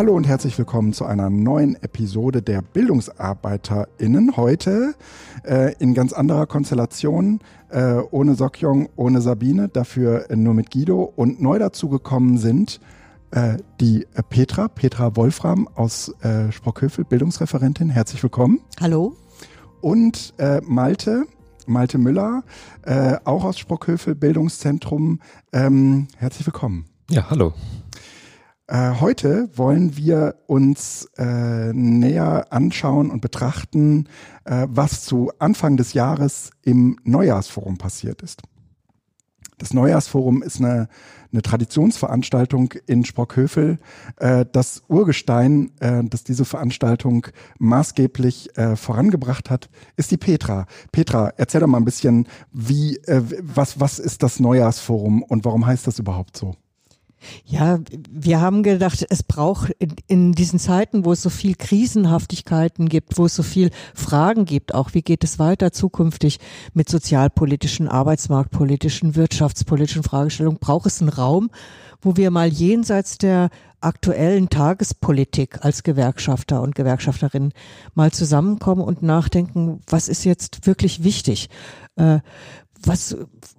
Hallo und herzlich willkommen zu einer neuen Episode der BildungsarbeiterInnen. Heute äh, in ganz anderer Konstellation, äh, ohne Sokjong, ohne Sabine, dafür nur mit Guido. Und neu dazugekommen sind äh, die Petra, Petra Wolfram aus äh, Sprockhövel, Bildungsreferentin. Herzlich willkommen. Hallo. Und äh, Malte, Malte Müller, äh, auch aus Sprockhövel, Bildungszentrum. Ähm, herzlich willkommen. Ja, hallo. Äh, heute wollen wir uns äh, näher anschauen und betrachten, äh, was zu Anfang des Jahres im Neujahrsforum passiert ist. Das Neujahrsforum ist eine, eine Traditionsveranstaltung in Sprockhövel. Äh, das Urgestein, äh, das diese Veranstaltung maßgeblich vorangebracht hat, ist die Petra. Petra, erzähl doch mal ein bisschen, wie, was, was ist das Neujahrsforum und warum heißt das überhaupt so? Ja, wir haben gedacht, es braucht in, in, diesen Zeiten, wo es so viel Krisenhaftigkeiten gibt, wo es so viel Fragen gibt, auch wie geht es weiter zukünftig mit sozialpolitischen, arbeitsmarktpolitischen, wirtschaftspolitischen Fragestellungen, braucht es einen Raum, wo wir mal jenseits der aktuellen Tagespolitik als Gewerkschafter und Gewerkschafterinnen mal zusammenkommen und nachdenken, was ist jetzt wirklich wichtig? Äh, was,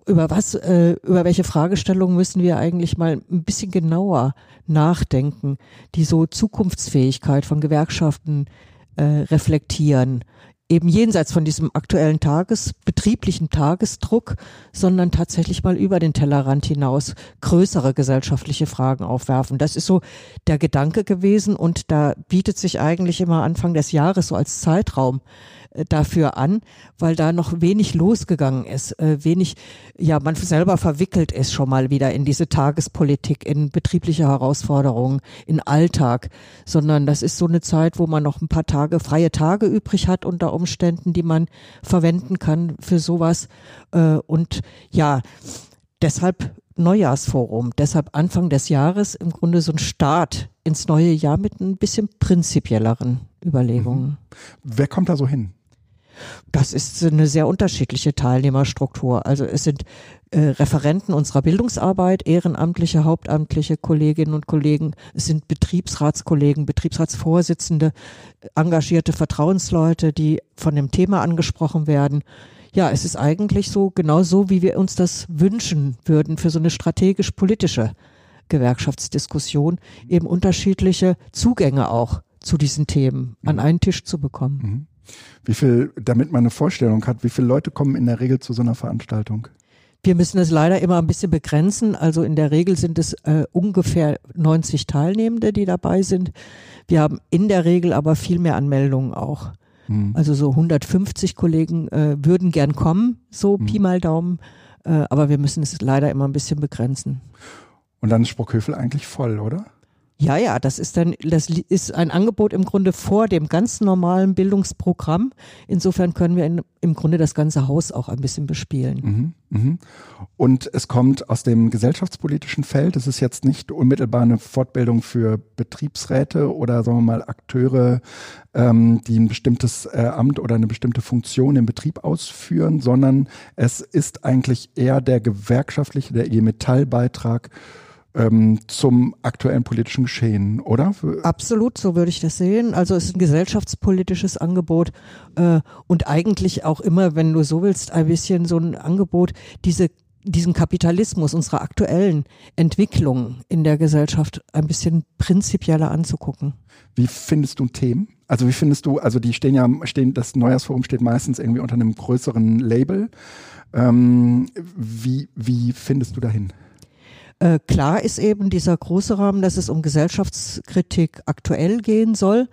über was, äh, über welche Fragestellungen müssen wir eigentlich mal ein bisschen genauer nachdenken, die so Zukunftsfähigkeit von Gewerkschaften äh, reflektieren? Eben jenseits von diesem aktuellen Tages, betrieblichen Tagesdruck, sondern tatsächlich mal über den Tellerrand hinaus größere gesellschaftliche Fragen aufwerfen. Das ist so der Gedanke gewesen und da bietet sich eigentlich immer Anfang des Jahres so als Zeitraum dafür an, weil da noch wenig losgegangen ist, äh, wenig, ja, man selber verwickelt ist schon mal wieder in diese Tagespolitik, in betriebliche Herausforderungen, in Alltag, sondern das ist so eine Zeit, wo man noch ein paar Tage, freie Tage übrig hat unter Umständen, die man verwenden kann für sowas. Äh, und ja, deshalb Neujahrsforum, deshalb Anfang des Jahres im Grunde so ein Start ins neue Jahr mit ein bisschen prinzipielleren Überlegungen. Mhm. Wer kommt da so hin? Das ist eine sehr unterschiedliche Teilnehmerstruktur. Also es sind äh, Referenten unserer Bildungsarbeit, ehrenamtliche, hauptamtliche Kolleginnen und Kollegen, es sind Betriebsratskollegen, Betriebsratsvorsitzende, engagierte Vertrauensleute, die von dem Thema angesprochen werden. Ja, es ist eigentlich so, genau so, wie wir uns das wünschen würden für so eine strategisch-politische Gewerkschaftsdiskussion, eben unterschiedliche Zugänge auch zu diesen Themen an einen Tisch zu bekommen. Wie viel, damit man eine Vorstellung hat, wie viele Leute kommen in der Regel zu so einer Veranstaltung? Wir müssen es leider immer ein bisschen begrenzen. Also in der Regel sind es äh, ungefähr 90 Teilnehmende, die dabei sind. Wir haben in der Regel aber viel mehr Anmeldungen auch. Hm. Also so 150 Kollegen äh, würden gern kommen, so hm. Pi mal Daumen. Äh, aber wir müssen es leider immer ein bisschen begrenzen. Und dann ist Sprockhövel eigentlich voll, oder? Ja, ja, das ist dann, das ist ein Angebot im Grunde vor dem ganz normalen Bildungsprogramm. Insofern können wir in, im Grunde das ganze Haus auch ein bisschen bespielen. Mhm, mh. Und es kommt aus dem gesellschaftspolitischen Feld. Es ist jetzt nicht unmittelbar eine Fortbildung für Betriebsräte oder sagen wir mal Akteure, ähm, die ein bestimmtes äh, Amt oder eine bestimmte Funktion im Betrieb ausführen, sondern es ist eigentlich eher der gewerkschaftliche, der IG Metall-Beitrag ähm, zum aktuellen politischen Geschehen, oder? Absolut, so würde ich das sehen. Also es ist ein gesellschaftspolitisches Angebot äh, und eigentlich auch immer, wenn du so willst, ein bisschen so ein Angebot, diese diesen Kapitalismus unserer aktuellen Entwicklung in der Gesellschaft ein bisschen prinzipieller anzugucken. Wie findest du Themen? Also wie findest du, also die stehen ja, stehen, das Neujahrsforum steht meistens irgendwie unter einem größeren Label. Ähm, wie, wie findest du dahin? Äh, klar ist eben dieser große Rahmen, dass es um Gesellschaftskritik aktuell gehen soll.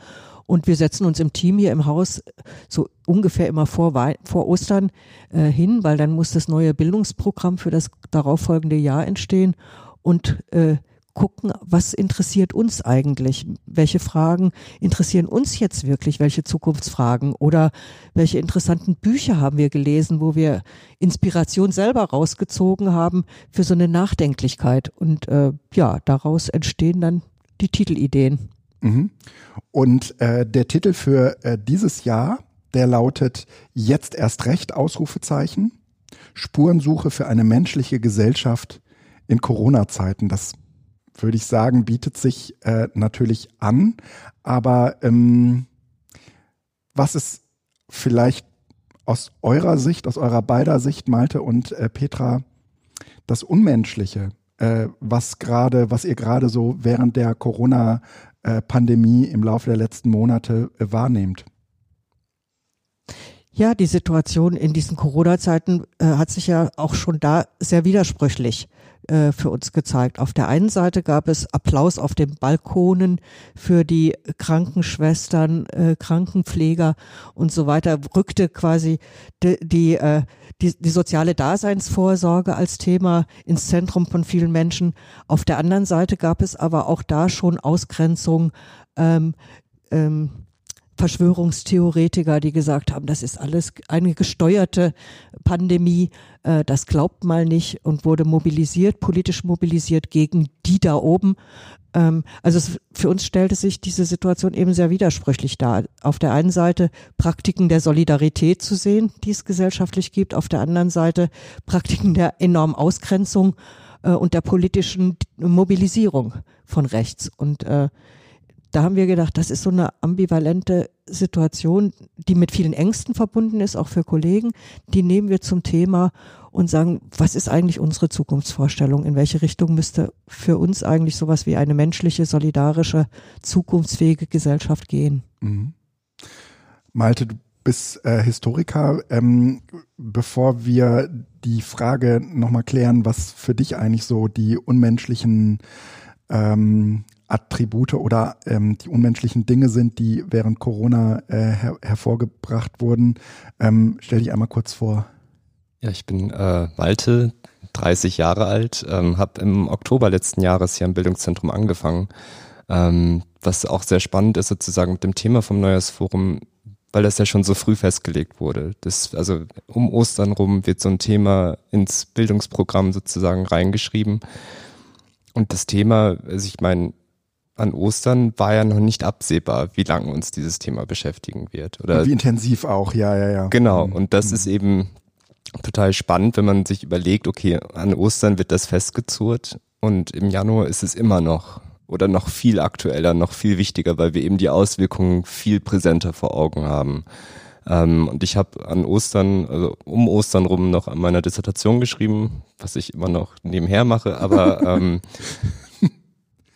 Und wir setzen uns im Team hier im Haus so ungefähr immer vor, vor Ostern äh, hin, weil dann muss das neue Bildungsprogramm für das darauffolgende Jahr entstehen. Und äh, gucken, was interessiert uns eigentlich? Welche Fragen interessieren uns jetzt wirklich? Welche Zukunftsfragen? Oder welche interessanten Bücher haben wir gelesen, wo wir Inspiration selber rausgezogen haben für so eine Nachdenklichkeit? Und äh, ja, daraus entstehen dann die Titelideen. Mhm. Und äh, der Titel für äh, dieses Jahr, der lautet Jetzt erst recht, Ausrufezeichen. Spurensuche für eine menschliche Gesellschaft in Corona-Zeiten. Das würde ich sagen, bietet sich äh, natürlich an. Aber ähm, was ist vielleicht aus eurer Sicht, aus eurer beider Sicht, Malte und äh, Petra, das Unmenschliche, äh, was gerade, was ihr gerade so während der Corona-Pandemie im Laufe der letzten Monate äh, wahrnehmt? Ja, die Situation in diesen Corona-Zeiten äh, hat sich ja auch schon da sehr widersprüchlich äh, für uns gezeigt. Auf der einen Seite gab es Applaus auf den Balkonen für die Krankenschwestern, äh, Krankenpfleger und so weiter, rückte quasi die, die, äh, die, die soziale Daseinsvorsorge als Thema ins Zentrum von vielen Menschen. Auf der anderen Seite gab es aber auch da schon Ausgrenzung. Ähm, ähm, Verschwörungstheoretiker, die gesagt haben, das ist alles eine gesteuerte Pandemie, äh, das glaubt mal nicht und wurde mobilisiert, politisch mobilisiert gegen die da oben. Ähm, also es, für uns stellte sich diese Situation eben sehr widersprüchlich dar. Auf der einen Seite Praktiken der Solidarität zu sehen, die es gesellschaftlich gibt, auf der anderen Seite Praktiken der enormen Ausgrenzung äh, und der politischen Mobilisierung von rechts. Und äh, da haben wir gedacht, das ist so eine ambivalente Situation, die mit vielen Ängsten verbunden ist, auch für Kollegen. Die nehmen wir zum Thema und sagen, was ist eigentlich unsere Zukunftsvorstellung? In welche Richtung müsste für uns eigentlich sowas wie eine menschliche, solidarische, zukunftsfähige Gesellschaft gehen? Mhm. Malte, du bist äh, Historiker. Ähm, bevor wir die Frage nochmal klären, was für dich eigentlich so die unmenschlichen ähm, Attribute oder ähm, die unmenschlichen Dinge sind, die während Corona äh, her hervorgebracht wurden. Ähm, stell dich einmal kurz vor. Ja, ich bin äh, Malte, 30 Jahre alt, ähm, habe im Oktober letzten Jahres hier im Bildungszentrum angefangen, ähm, was auch sehr spannend ist sozusagen mit dem Thema vom Neujahrsforum, weil das ja schon so früh festgelegt wurde. Das, also um Ostern rum wird so ein Thema ins Bildungsprogramm sozusagen reingeschrieben. Und das Thema, also ich meine, an Ostern war ja noch nicht absehbar, wie lange uns dieses Thema beschäftigen wird. Oder und wie intensiv auch, ja, ja, ja. Genau, mhm. und das mhm. ist eben total spannend, wenn man sich überlegt, okay, an Ostern wird das festgezurrt und im Januar ist es immer noch oder noch viel aktueller, noch viel wichtiger, weil wir eben die Auswirkungen viel präsenter vor Augen haben. Ähm, und ich habe an Ostern, also um Ostern rum noch an meiner Dissertation geschrieben, was ich immer noch nebenher mache, aber ähm,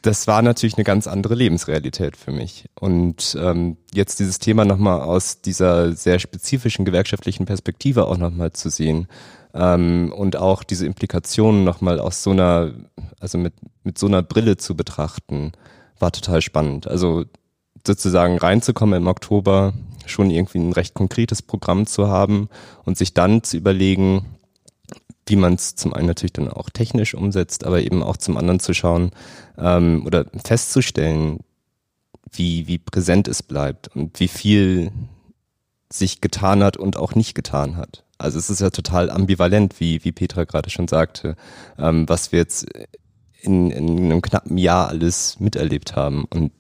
das war natürlich eine ganz andere Lebensrealität für mich. Und ähm, jetzt dieses Thema nochmal aus dieser sehr spezifischen gewerkschaftlichen Perspektive auch nochmal zu sehen ähm, und auch diese Implikationen nochmal aus so einer, also mit, mit so einer Brille zu betrachten, war total spannend. Also sozusagen reinzukommen im Oktober, schon irgendwie ein recht konkretes Programm zu haben und sich dann zu überlegen, wie man es zum einen natürlich dann auch technisch umsetzt, aber eben auch zum anderen zu schauen ähm, oder festzustellen, wie, wie präsent es bleibt und wie viel sich getan hat und auch nicht getan hat. Also es ist ja total ambivalent, wie, wie Petra gerade schon sagte, ähm, was wir jetzt in, in einem knappen Jahr alles miterlebt haben. Und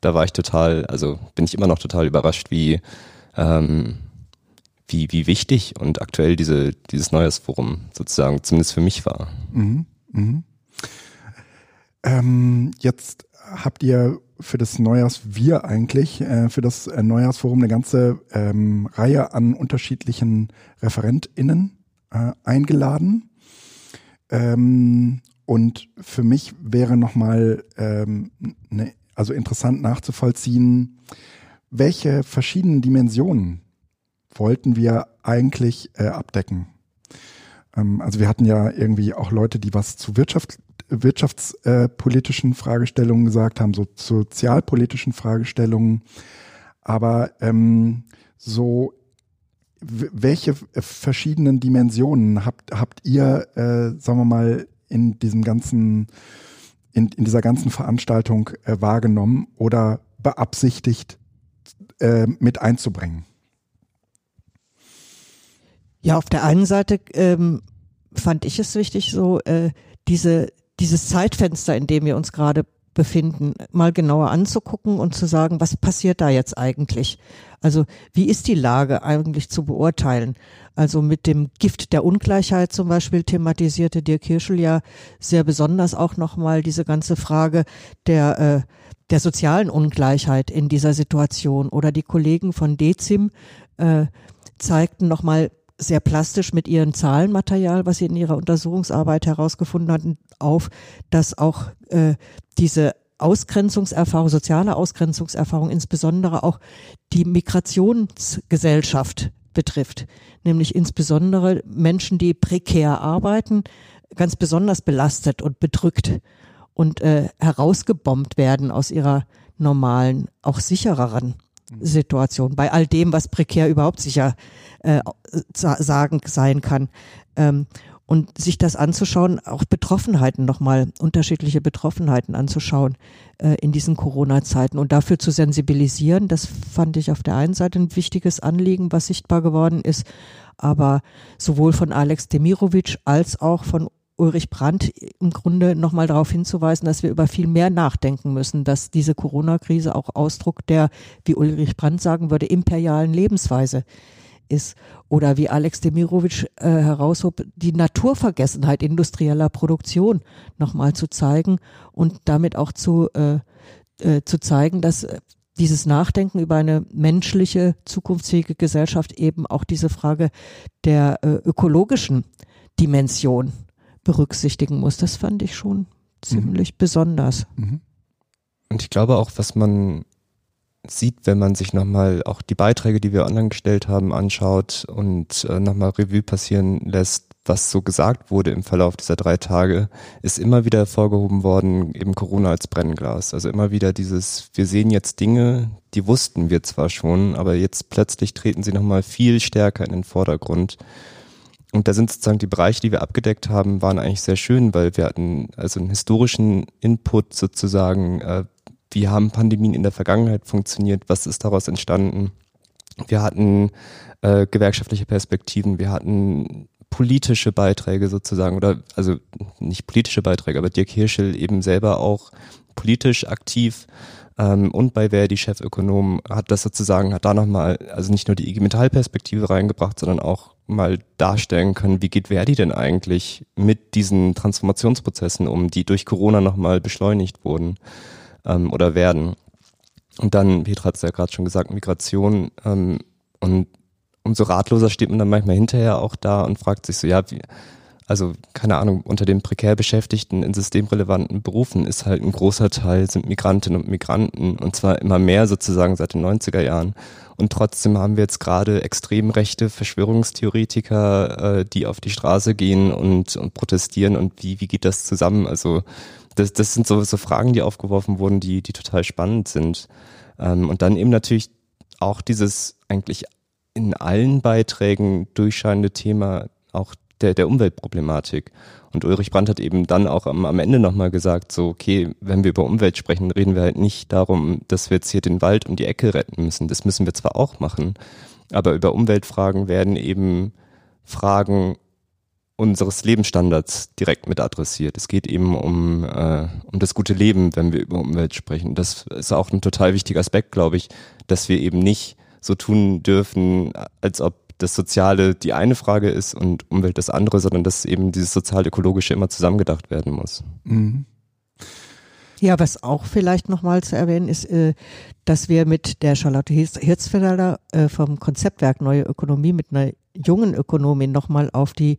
da war ich total, also bin ich immer noch total überrascht, wie, ähm, wie, wie wichtig und aktuell diese, dieses Neujahrsforum sozusagen zumindest für mich war. Mhm, mhm. Ähm, jetzt habt ihr für das Neujahrs, wir eigentlich, äh, für das äh, Neujahrsforum eine ganze ähm, Reihe an unterschiedlichen ReferentInnen äh, eingeladen. Ähm, und für mich wäre nochmal ähm, ne, also interessant nachzuvollziehen, welche verschiedenen Dimensionen wollten wir eigentlich äh, abdecken. Ähm, also wir hatten ja irgendwie auch Leute, die was zu Wirtschaft, wirtschaftspolitischen Fragestellungen gesagt haben, so sozialpolitischen Fragestellungen. Aber ähm, so welche verschiedenen Dimensionen habt, habt ihr, äh, sagen wir mal, in diesem ganzen, in, in dieser ganzen Veranstaltung äh, wahrgenommen oder beabsichtigt äh, mit einzubringen? Ja, auf der einen Seite ähm, fand ich es wichtig, so äh, diese dieses Zeitfenster, in dem wir uns gerade befinden, mal genauer anzugucken und zu sagen, was passiert da jetzt eigentlich? Also wie ist die Lage eigentlich zu beurteilen? Also mit dem Gift der Ungleichheit zum Beispiel thematisierte Dirk Hirschel ja sehr besonders auch nochmal diese ganze Frage der, äh, der sozialen Ungleichheit in dieser Situation. Oder die Kollegen von Dezim äh, zeigten nochmal sehr plastisch mit ihrem Zahlenmaterial, was sie in ihrer Untersuchungsarbeit herausgefunden hatten, auf, dass auch äh, diese Ausgrenzungserfahrung, soziale Ausgrenzungserfahrung, insbesondere auch die Migrationsgesellschaft betrifft, nämlich insbesondere Menschen, die prekär arbeiten, ganz besonders belastet und bedrückt und äh, herausgebombt werden aus ihrer normalen, auch sichereren Situation, bei all dem, was prekär überhaupt sicher äh, sagen sein kann. Ähm, und sich das anzuschauen, auch Betroffenheiten nochmal, unterschiedliche Betroffenheiten anzuschauen äh, in diesen Corona-Zeiten und dafür zu sensibilisieren, das fand ich auf der einen Seite ein wichtiges Anliegen, was sichtbar geworden ist, aber sowohl von Alex Demirovic als auch von Ulrich Brandt im Grunde nochmal darauf hinzuweisen, dass wir über viel mehr nachdenken müssen, dass diese Corona-Krise auch Ausdruck der, wie Ulrich Brandt sagen würde, imperialen Lebensweise ist. Oder wie Alex Demirovic äh, heraushob, die Naturvergessenheit industrieller Produktion nochmal zu zeigen und damit auch zu, äh, äh, zu zeigen, dass dieses Nachdenken über eine menschliche, zukunftsfähige Gesellschaft eben auch diese Frage der äh, ökologischen Dimension berücksichtigen muss. Das fand ich schon ziemlich mhm. besonders. Und ich glaube auch, was man sieht, wenn man sich nochmal auch die Beiträge, die wir online gestellt haben, anschaut und äh, nochmal Revue passieren lässt, was so gesagt wurde im Verlauf dieser drei Tage, ist immer wieder hervorgehoben worden, eben Corona als Brennglas. Also immer wieder dieses, wir sehen jetzt Dinge, die wussten wir zwar schon, aber jetzt plötzlich treten sie nochmal viel stärker in den Vordergrund. Und da sind sozusagen die Bereiche, die wir abgedeckt haben, waren eigentlich sehr schön, weil wir hatten also einen historischen Input sozusagen, äh, wie haben Pandemien in der Vergangenheit funktioniert, was ist daraus entstanden. Wir hatten äh, gewerkschaftliche Perspektiven, wir hatten politische Beiträge sozusagen, oder also nicht politische Beiträge, aber Dirk Hirschel eben selber auch politisch aktiv ähm, und bei Verdi Chefökonom hat das sozusagen, hat da nochmal, also nicht nur die IG Metall-Perspektive reingebracht, sondern auch mal darstellen können, wie geht Verdi denn eigentlich mit diesen Transformationsprozessen um, die durch Corona nochmal beschleunigt wurden ähm, oder werden. Und dann, Petra hat es ja gerade schon gesagt, Migration ähm, und umso ratloser steht man dann manchmal hinterher auch da und fragt sich so, ja, wie, also keine Ahnung, unter den prekär Beschäftigten in systemrelevanten Berufen ist halt ein großer Teil sind Migrantinnen und Migranten und zwar immer mehr sozusagen seit den 90er Jahren. Und trotzdem haben wir jetzt gerade extrem rechte Verschwörungstheoretiker, äh, die auf die Straße gehen und, und protestieren und wie, wie geht das zusammen? Also das, das sind so, so Fragen, die aufgeworfen wurden, die, die total spannend sind. Ähm, und dann eben natürlich auch dieses eigentlich in allen Beiträgen durchscheinende Thema auch der, der Umweltproblematik. Und Ulrich Brandt hat eben dann auch am, am Ende nochmal gesagt, so, okay, wenn wir über Umwelt sprechen, reden wir halt nicht darum, dass wir jetzt hier den Wald um die Ecke retten müssen. Das müssen wir zwar auch machen, aber über Umweltfragen werden eben Fragen unseres Lebensstandards direkt mit adressiert. Es geht eben um, äh, um das gute Leben, wenn wir über Umwelt sprechen. Das ist auch ein total wichtiger Aspekt, glaube ich, dass wir eben nicht so tun dürfen, als ob das Soziale die eine Frage ist und Umwelt das andere, sondern dass eben dieses sozial-ökologische immer zusammengedacht werden muss. Mhm. Ja, was auch vielleicht nochmal zu erwähnen ist, äh, dass wir mit der Charlotte Hirzfelder äh, vom Konzeptwerk Neue Ökonomie mit einer jungen Ökonomin nochmal auf die,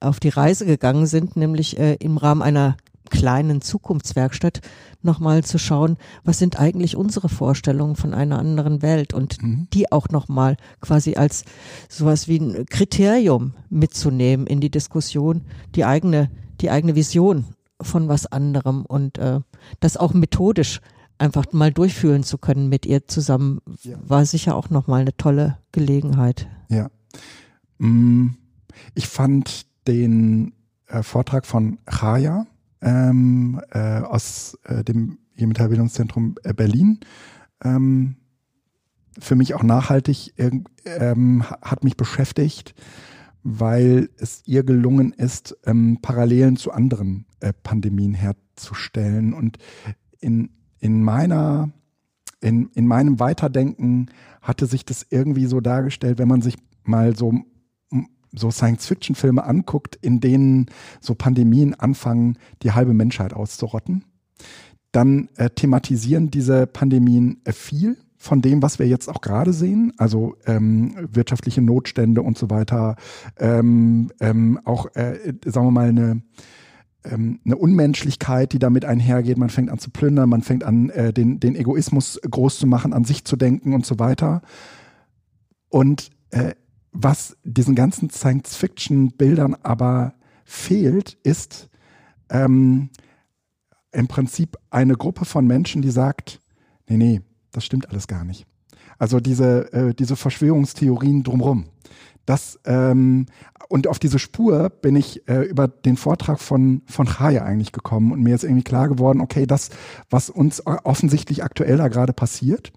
auf die Reise gegangen sind, nämlich äh, im Rahmen einer kleinen Zukunftswerkstatt nochmal zu schauen, was sind eigentlich unsere Vorstellungen von einer anderen Welt und mhm. die auch nochmal quasi als sowas wie ein Kriterium mitzunehmen in die Diskussion, die eigene, die eigene Vision von was anderem und äh, das auch methodisch einfach mal durchführen zu können mit ihr zusammen, ja. war sicher auch nochmal eine tolle Gelegenheit. Ja. Mm, ich fand den äh, Vortrag von Chaya, ähm, äh, aus äh, dem Bildungszentrum äh, Berlin. Ähm, für mich auch nachhaltig ähm, hat mich beschäftigt, weil es ihr gelungen ist, ähm, Parallelen zu anderen äh, Pandemien herzustellen und in, in meiner, in, in meinem Weiterdenken hatte sich das irgendwie so dargestellt, wenn man sich mal so so Science-Fiction-Filme anguckt, in denen so Pandemien anfangen, die halbe Menschheit auszurotten, dann äh, thematisieren diese Pandemien äh, viel von dem, was wir jetzt auch gerade sehen, also ähm, wirtschaftliche Notstände und so weiter, ähm, ähm, auch, äh, sagen wir mal, eine, ähm, eine Unmenschlichkeit, die damit einhergeht. Man fängt an zu plündern, man fängt an, äh, den, den Egoismus groß zu machen, an sich zu denken und so weiter. Und äh, was diesen ganzen Science-Fiction-Bildern aber fehlt, ist ähm, im Prinzip eine Gruppe von Menschen, die sagt, nee, nee, das stimmt alles gar nicht. Also diese, äh, diese Verschwörungstheorien drumherum. Das, ähm, und auf diese Spur bin ich äh, über den Vortrag von, von Chaya eigentlich gekommen und mir ist irgendwie klar geworden, okay, das, was uns offensichtlich aktuell da gerade passiert,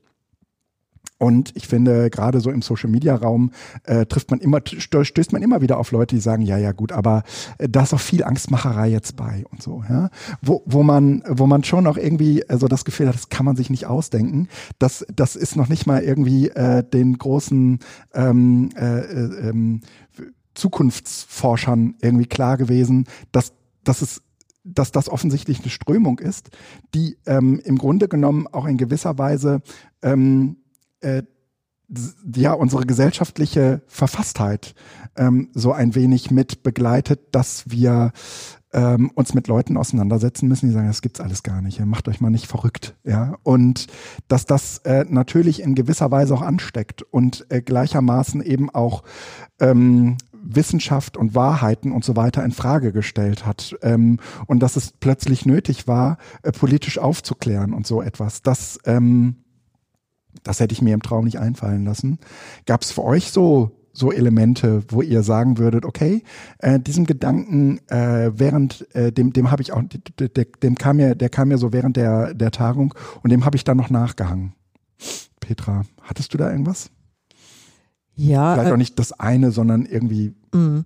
und ich finde, gerade so im Social Media Raum äh, trifft man immer, stößt man immer wieder auf Leute, die sagen, ja, ja, gut, aber äh, da ist auch viel Angstmacherei jetzt bei und so, ja. Wo, wo man, wo man schon auch irgendwie äh, so das Gefühl hat, das kann man sich nicht ausdenken. Das, das ist noch nicht mal irgendwie äh, den großen ähm, äh, äh, ähm, Zukunftsforschern irgendwie klar gewesen, dass, dass es dass das offensichtlich eine Strömung ist, die ähm, im Grunde genommen auch in gewisser Weise ähm, äh, ja unsere gesellschaftliche Verfasstheit ähm, so ein wenig mit begleitet, dass wir ähm, uns mit Leuten auseinandersetzen müssen, die sagen, das gibt's alles gar nicht, macht euch mal nicht verrückt, ja. Und dass das äh, natürlich in gewisser Weise auch ansteckt und äh, gleichermaßen eben auch ähm, Wissenschaft und Wahrheiten und so weiter in Frage gestellt hat ähm, und dass es plötzlich nötig war, äh, politisch aufzuklären und so etwas. Das ähm, das hätte ich mir im Traum nicht einfallen lassen. Gab es für euch so so Elemente, wo ihr sagen würdet, okay, äh, diesem Gedanken äh, während äh, dem dem habe ich auch dem kam mir der kam mir so während der der Tagung und dem habe ich dann noch nachgehangen. Petra, hattest du da irgendwas? Ja. Vielleicht auch nicht das eine, sondern irgendwie. Mm,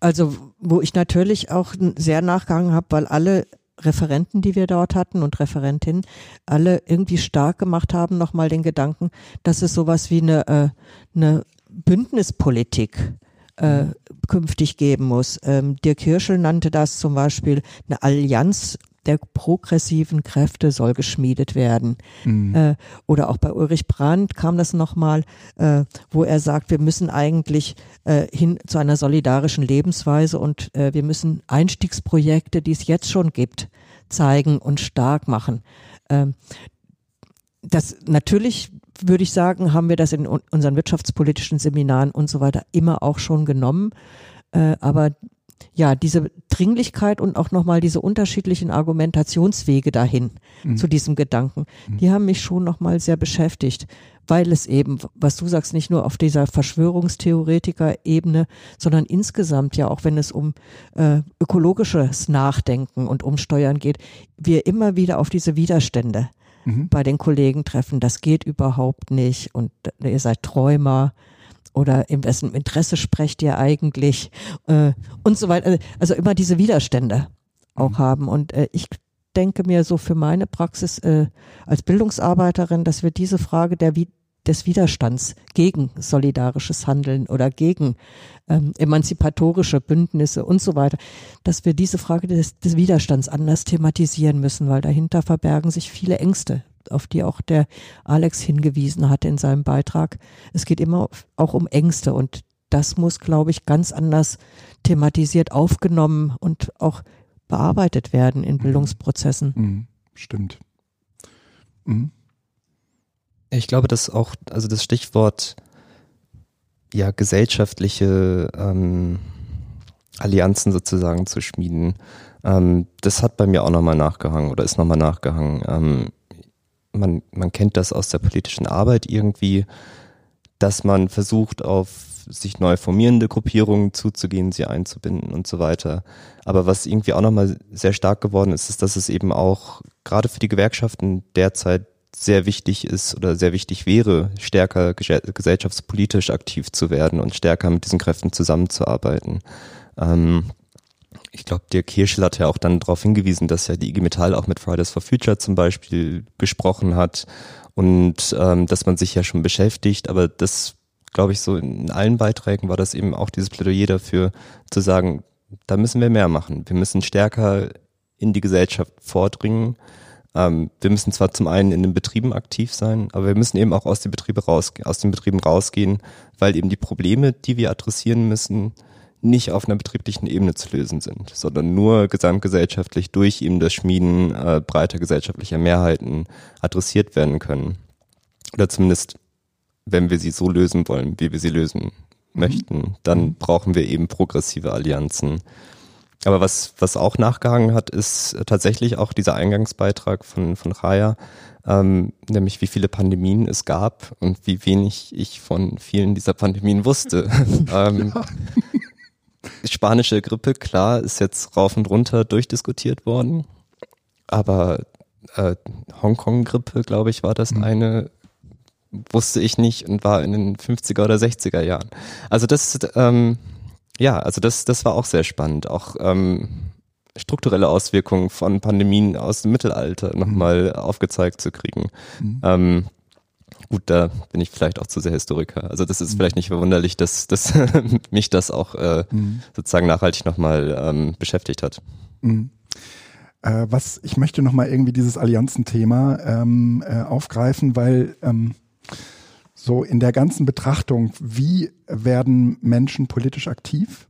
also, wo ich natürlich auch sehr nachgehangen habe, weil alle Referenten, die wir dort hatten und Referentinnen, alle irgendwie stark gemacht haben, nochmal den Gedanken, dass es sowas wie eine, äh, eine Bündnispolitik äh, künftig geben muss. Ähm, Dirk Hirschel nannte das zum Beispiel eine Allianz der progressiven Kräfte soll geschmiedet werden. Mhm. Äh, oder auch bei Ulrich Brandt kam das nochmal, äh, wo er sagt, wir müssen eigentlich äh, hin zu einer solidarischen Lebensweise und äh, wir müssen Einstiegsprojekte, die es jetzt schon gibt, zeigen und stark machen. Ähm, das natürlich würde ich sagen, haben wir das in unseren wirtschaftspolitischen Seminaren und so weiter immer auch schon genommen. Äh, aber ja, diese Dringlichkeit und auch nochmal diese unterschiedlichen Argumentationswege dahin mhm. zu diesem Gedanken, mhm. die haben mich schon nochmal sehr beschäftigt, weil es eben, was du sagst, nicht nur auf dieser Verschwörungstheoretiker-Ebene, sondern insgesamt ja auch, wenn es um äh, ökologisches Nachdenken und Umsteuern geht, wir immer wieder auf diese Widerstände mhm. bei den Kollegen treffen. Das geht überhaupt nicht und äh, ihr seid Träumer oder in wessen Interesse sprecht ihr eigentlich äh, und so weiter. Also immer diese Widerstände auch mhm. haben. Und äh, ich denke mir so für meine Praxis äh, als Bildungsarbeiterin, dass wir diese Frage der des Widerstands gegen solidarisches Handeln oder gegen ähm, emanzipatorische Bündnisse und so weiter, dass wir diese Frage des, des Widerstands anders thematisieren müssen, weil dahinter verbergen sich viele Ängste, auf die auch der Alex hingewiesen hat in seinem Beitrag. Es geht immer auch um Ängste und das muss, glaube ich, ganz anders thematisiert aufgenommen und auch bearbeitet werden in mhm. Bildungsprozessen. Mhm. Stimmt. Mhm. Ich glaube, dass auch, also das Stichwort ja gesellschaftliche ähm, Allianzen sozusagen zu schmieden, ähm, das hat bei mir auch nochmal nachgehangen oder ist nochmal nachgehangen. Ähm, man, man kennt das aus der politischen Arbeit irgendwie, dass man versucht, auf sich neu formierende Gruppierungen zuzugehen, sie einzubinden und so weiter. Aber was irgendwie auch nochmal sehr stark geworden ist, ist, dass es eben auch gerade für die Gewerkschaften derzeit sehr wichtig ist oder sehr wichtig wäre, stärker gesellschaftspolitisch aktiv zu werden und stärker mit diesen Kräften zusammenzuarbeiten. Ähm, ich glaube, der Kirschel hat ja auch dann darauf hingewiesen, dass ja die IG Metall auch mit Fridays for Future zum Beispiel gesprochen hat und ähm, dass man sich ja schon beschäftigt, aber das glaube ich so in allen Beiträgen war das eben auch dieses Plädoyer dafür zu sagen, da müssen wir mehr machen. Wir müssen stärker in die Gesellschaft vordringen. Ähm, wir müssen zwar zum einen in den Betrieben aktiv sein, aber wir müssen eben auch aus den, Betriebe rausgehen, aus den Betrieben rausgehen, weil eben die Probleme, die wir adressieren müssen, nicht auf einer betrieblichen Ebene zu lösen sind, sondern nur gesamtgesellschaftlich durch eben das Schmieden äh, breiter gesellschaftlicher Mehrheiten adressiert werden können. Oder zumindest, wenn wir sie so lösen wollen, wie wir sie lösen mhm. möchten, dann mhm. brauchen wir eben progressive Allianzen. Aber was, was auch nachgehangen hat, ist tatsächlich auch dieser Eingangsbeitrag von, von Raya, ähm, nämlich wie viele Pandemien es gab und wie wenig ich von vielen dieser Pandemien wusste. ähm, ja. Spanische Grippe, klar, ist jetzt rauf und runter durchdiskutiert worden. Aber äh, Hongkong-Grippe, glaube ich, war das mhm. eine, wusste ich nicht und war in den 50er oder 60er Jahren. Also das, ähm, ja, also das, das war auch sehr spannend. Auch ähm, strukturelle Auswirkungen von Pandemien aus dem Mittelalter nochmal mhm. aufgezeigt zu kriegen. Mhm. Ähm, Gut, da bin ich vielleicht auch zu sehr Historiker. Also das ist mhm. vielleicht nicht verwunderlich, dass, dass mich das auch äh, mhm. sozusagen nachhaltig nochmal ähm, beschäftigt hat. Mhm. Äh, was ich möchte nochmal irgendwie dieses Allianzenthema ähm, äh, aufgreifen, weil ähm, so in der ganzen Betrachtung, wie werden Menschen politisch aktiv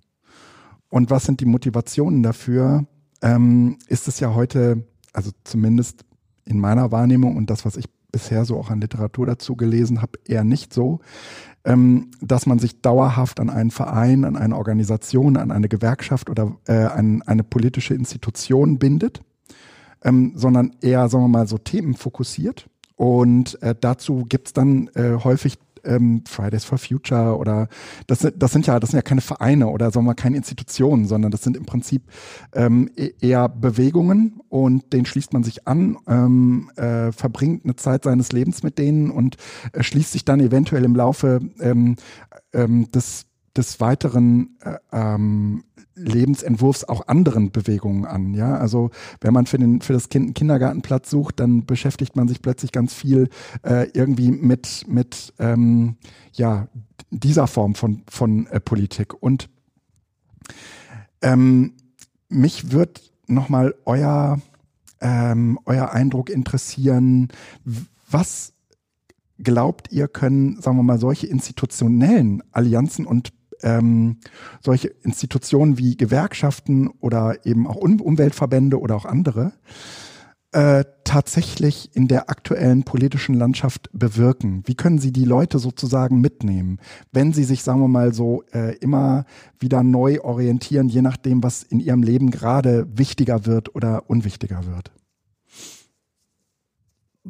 und was sind die Motivationen dafür, ähm, ist es ja heute, also zumindest in meiner Wahrnehmung und das, was ich bisher so auch an Literatur dazu gelesen habe, eher nicht so, ähm, dass man sich dauerhaft an einen Verein, an eine Organisation, an eine Gewerkschaft oder äh, an eine politische Institution bindet, ähm, sondern eher, sagen wir mal, so themenfokussiert. Und äh, dazu gibt's dann äh, häufig ähm, Fridays for Future oder das, das sind ja, das sind ja keine Vereine oder sagen wir keine Institutionen, sondern das sind im Prinzip ähm, e-, eher Bewegungen und denen schließt man sich an, ähm, äh, verbringt eine Zeit seines Lebens mit denen und äh, schließt sich dann eventuell im Laufe ähm, ähm, des des weiteren äh, ähm, Lebensentwurfs auch anderen Bewegungen an. Ja, also wenn man für den für das Kind einen Kindergartenplatz sucht, dann beschäftigt man sich plötzlich ganz viel äh, irgendwie mit mit ähm, ja dieser Form von von äh, Politik. Und ähm, mich wird noch mal euer ähm, euer Eindruck interessieren. Was glaubt ihr können, sagen wir mal, solche institutionellen Allianzen und ähm, solche Institutionen wie Gewerkschaften oder eben auch um Umweltverbände oder auch andere äh, tatsächlich in der aktuellen politischen Landschaft bewirken? Wie können Sie die Leute sozusagen mitnehmen, wenn sie sich, sagen wir mal so, äh, immer wieder neu orientieren, je nachdem, was in ihrem Leben gerade wichtiger wird oder unwichtiger wird?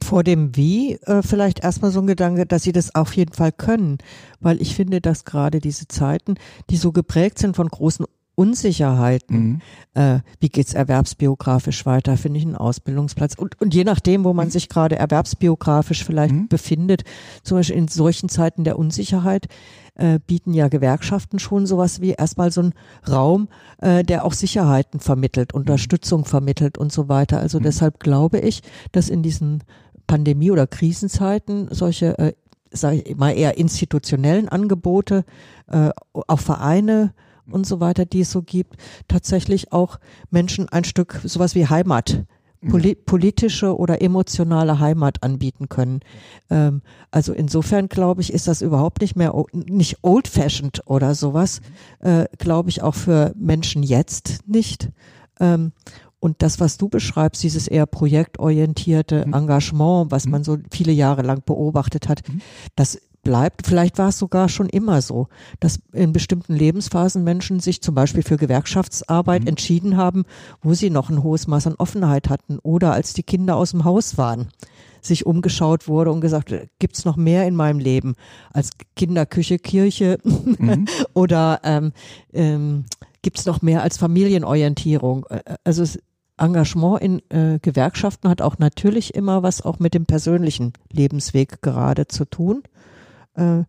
Vor dem Wie äh, vielleicht erstmal so ein Gedanke, dass sie das auf jeden Fall können, weil ich finde, dass gerade diese Zeiten, die so geprägt sind von großen Unsicherheiten, mhm. äh, wie geht's erwerbsbiografisch weiter, finde ich einen Ausbildungsplatz und, und je nachdem, wo man mhm. sich gerade erwerbsbiografisch vielleicht mhm. befindet, zum Beispiel in solchen Zeiten der Unsicherheit, äh, bieten ja Gewerkschaften schon sowas wie erstmal so einen Raum, äh, der auch Sicherheiten vermittelt, mhm. Unterstützung vermittelt und so weiter. Also mhm. deshalb glaube ich, dass in diesen Pandemie- oder Krisenzeiten solche, äh, sage ich mal, eher institutionellen Angebote, äh, auch Vereine und so weiter, die es so gibt, tatsächlich auch Menschen ein Stück sowas wie Heimat Poli politische oder emotionale Heimat anbieten können. Ähm, also insofern glaube ich, ist das überhaupt nicht mehr nicht old-fashioned oder sowas, äh, glaube ich auch für Menschen jetzt nicht. Ähm, und das, was du beschreibst, dieses eher projektorientierte mhm. Engagement, was mhm. man so viele Jahre lang beobachtet hat, mhm. das bleibt. Vielleicht war es sogar schon immer so, dass in bestimmten Lebensphasen Menschen sich zum Beispiel für Gewerkschaftsarbeit mhm. entschieden haben, wo sie noch ein hohes Maß an Offenheit hatten oder als die Kinder aus dem Haus waren sich umgeschaut wurde und gesagt, gibt's noch mehr in meinem Leben als Kinderküche, Kirche mhm. oder ähm, ähm, gibt's noch mehr als Familienorientierung? Also Engagement in äh, Gewerkschaften hat auch natürlich immer was auch mit dem persönlichen Lebensweg gerade zu tun. Äh,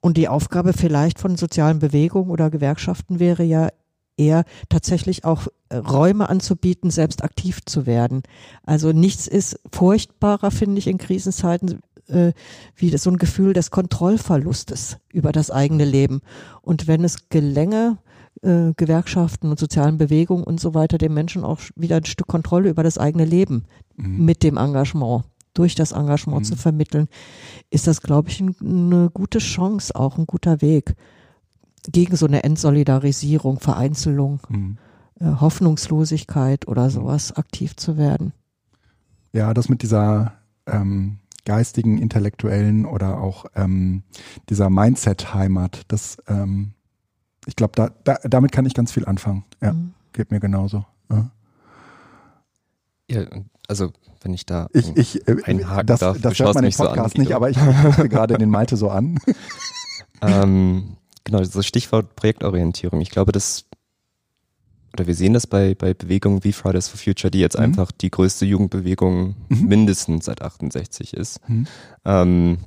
und die Aufgabe vielleicht von sozialen Bewegungen oder Gewerkschaften wäre ja eher tatsächlich auch äh, Räume anzubieten, selbst aktiv zu werden. Also nichts ist furchtbarer, finde ich, in Krisenzeiten äh, wie das, so ein Gefühl des Kontrollverlustes über das eigene Leben. Und wenn es gelänge, äh, Gewerkschaften und sozialen Bewegungen und so weiter den Menschen auch wieder ein Stück Kontrolle über das eigene Leben mhm. mit dem Engagement, durch das Engagement mhm. zu vermitteln, ist das, glaube ich, ein, eine gute Chance, auch ein guter Weg gegen so eine Entsolidarisierung, Vereinzelung, mhm. äh, Hoffnungslosigkeit oder sowas aktiv zu werden. Ja, das mit dieser ähm, geistigen, intellektuellen oder auch ähm, dieser Mindset-Heimat, das ähm, ich glaube, da, da, damit kann ich ganz viel anfangen. Ja, mhm. geht mir genauso. Ja. ja. also wenn ich da ich, ich, äh, einhaken das, darf, das hört man im Podcast so an, nicht, aber ich gucke gerade den Malte so an. ähm, genau, das Stichwort Projektorientierung. Ich glaube, das oder wir sehen das bei, bei Bewegungen wie Fridays for Future, die jetzt mhm. einfach die größte Jugendbewegung mhm. mindestens seit 68 ist. Mhm. Ähm,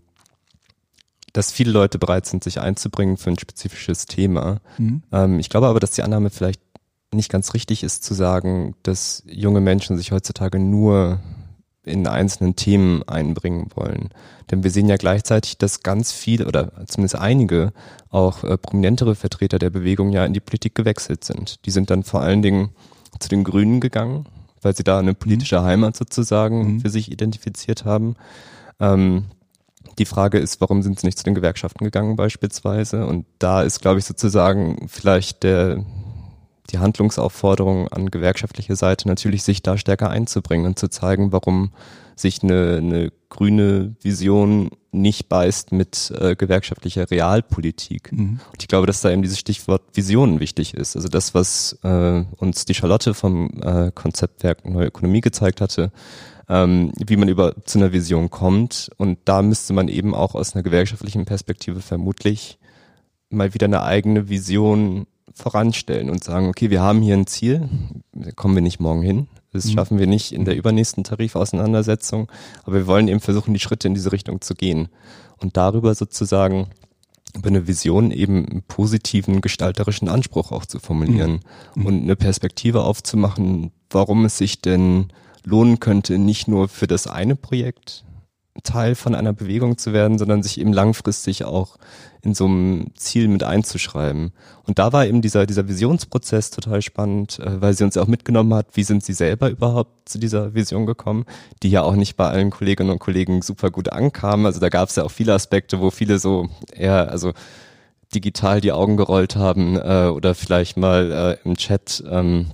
dass viele Leute bereit sind, sich einzubringen für ein spezifisches Thema. Mhm. Ähm, ich glaube aber, dass die Annahme vielleicht nicht ganz richtig ist, zu sagen, dass junge Menschen sich heutzutage nur in einzelnen Themen einbringen wollen. Denn wir sehen ja gleichzeitig, dass ganz viele oder zumindest einige auch äh, prominentere Vertreter der Bewegung ja in die Politik gewechselt sind. Die sind dann vor allen Dingen zu den Grünen gegangen, weil sie da eine politische mhm. Heimat sozusagen mhm. für sich identifiziert haben. Ähm, die Frage ist, warum sind sie nicht zu den Gewerkschaften gegangen beispielsweise? Und da ist, glaube ich, sozusagen vielleicht der, die Handlungsaufforderung an gewerkschaftlicher Seite natürlich, sich da stärker einzubringen und zu zeigen, warum sich eine, eine grüne Vision nicht beißt mit äh, gewerkschaftlicher Realpolitik. Mhm. Und ich glaube, dass da eben dieses Stichwort Visionen wichtig ist. Also das, was äh, uns die Charlotte vom äh, Konzeptwerk Neue Ökonomie gezeigt hatte, ähm, wie man über zu einer Vision kommt. Und da müsste man eben auch aus einer gewerkschaftlichen Perspektive vermutlich mal wieder eine eigene Vision voranstellen und sagen, okay, wir haben hier ein Ziel, kommen wir nicht morgen hin, das mhm. schaffen wir nicht in der übernächsten Tarifauseinandersetzung, aber wir wollen eben versuchen, die Schritte in diese Richtung zu gehen und darüber sozusagen über eine Vision eben einen positiven gestalterischen Anspruch auch zu formulieren mhm. und eine Perspektive aufzumachen, warum es sich denn lohnen könnte, nicht nur für das eine Projekt Teil von einer Bewegung zu werden, sondern sich eben langfristig auch in so einem Ziel mit einzuschreiben. Und da war eben dieser, dieser Visionsprozess total spannend, äh, weil sie uns auch mitgenommen hat, wie sind sie selber überhaupt zu dieser Vision gekommen, die ja auch nicht bei allen Kolleginnen und Kollegen super gut ankam. Also da gab es ja auch viele Aspekte, wo viele so eher, also digital die Augen gerollt haben äh, oder vielleicht mal äh, im Chat ähm,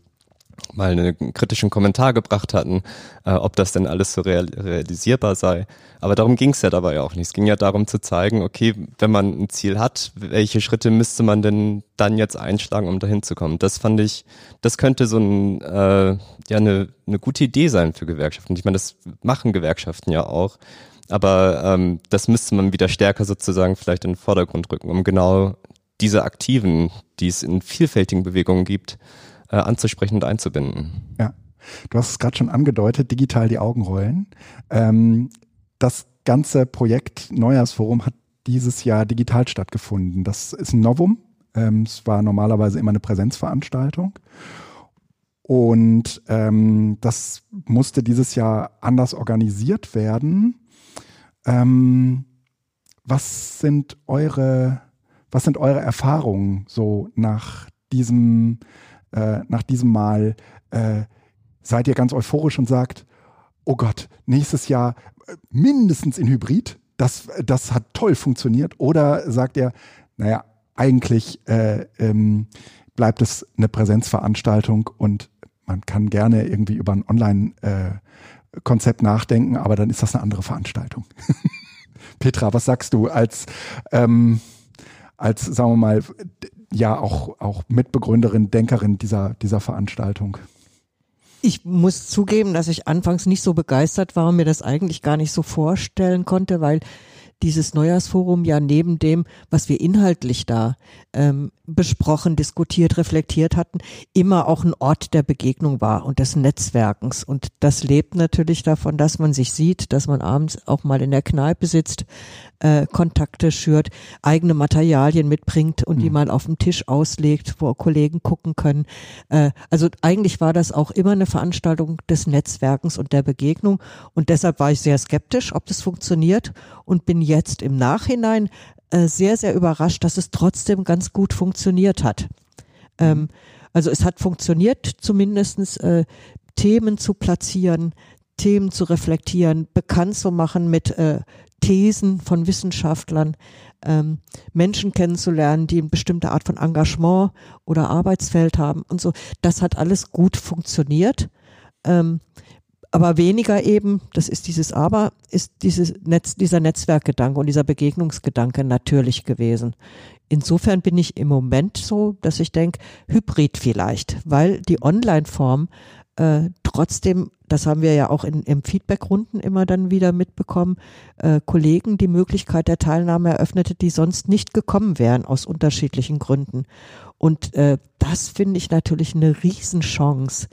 mal einen kritischen Kommentar gebracht hatten, äh, ob das denn alles so real realisierbar sei. Aber darum ging es ja dabei auch nicht. Es ging ja darum zu zeigen, okay, wenn man ein Ziel hat, welche Schritte müsste man denn dann jetzt einschlagen, um dahin zu kommen? Das fand ich, das könnte so ein, äh, ja eine, eine gute Idee sein für Gewerkschaften. Ich meine, das machen Gewerkschaften ja auch. Aber ähm, das müsste man wieder stärker sozusagen vielleicht in den Vordergrund rücken, um genau diese Aktiven, die es in vielfältigen Bewegungen gibt, äh, anzusprechen und einzubinden. Ja, du hast es gerade schon angedeutet, digital die Augen rollen. Ähm, das ganze Projekt Neujahrsforum hat dieses Jahr digital stattgefunden. Das ist ein Novum. Ähm, es war normalerweise immer eine Präsenzveranstaltung. Und ähm, das musste dieses Jahr anders organisiert werden. Ähm, was sind eure, was sind eure Erfahrungen so nach diesem äh, nach diesem Mal äh, seid ihr ganz euphorisch und sagt, oh Gott, nächstes Jahr äh, mindestens in Hybrid, das, das hat toll funktioniert. Oder sagt ihr, naja, eigentlich äh, ähm, bleibt es eine Präsenzveranstaltung und man kann gerne irgendwie über ein Online-Konzept nachdenken, aber dann ist das eine andere Veranstaltung. Petra, was sagst du als, ähm, als sagen wir mal, ja auch, auch Mitbegründerin, Denkerin dieser, dieser Veranstaltung. Ich muss zugeben, dass ich anfangs nicht so begeistert war und mir das eigentlich gar nicht so vorstellen konnte, weil dieses Neujahrsforum ja neben dem, was wir inhaltlich da ähm, besprochen, diskutiert, reflektiert hatten, immer auch ein Ort der Begegnung war und des Netzwerkens. Und das lebt natürlich davon, dass man sich sieht, dass man abends auch mal in der Kneipe sitzt, äh, Kontakte schürt, eigene Materialien mitbringt und mhm. die mal auf dem Tisch auslegt, wo Kollegen gucken können. Äh, also eigentlich war das auch immer eine Veranstaltung des Netzwerkens und der Begegnung und deshalb war ich sehr skeptisch, ob das funktioniert und bin jetzt im Nachhinein äh, sehr, sehr überrascht, dass es trotzdem ganz gut funktioniert hat. Ähm, also es hat funktioniert, zumindestens äh, Themen zu platzieren, Themen zu reflektieren, bekannt zu machen mit äh, Thesen von Wissenschaftlern, ähm, Menschen kennenzulernen, die eine bestimmte Art von Engagement oder Arbeitsfeld haben und so. Das hat alles gut funktioniert. Ähm, aber weniger eben, das ist dieses Aber, ist dieses Netz, dieser Netzwerkgedanke und dieser Begegnungsgedanke natürlich gewesen. Insofern bin ich im Moment so, dass ich denke, Hybrid vielleicht, weil die Online-Form äh, trotzdem, das haben wir ja auch in, im Feedback-Runden immer dann wieder mitbekommen, äh, Kollegen die Möglichkeit der Teilnahme eröffnete, die sonst nicht gekommen wären aus unterschiedlichen Gründen. Und äh, das finde ich natürlich eine Riesenchance,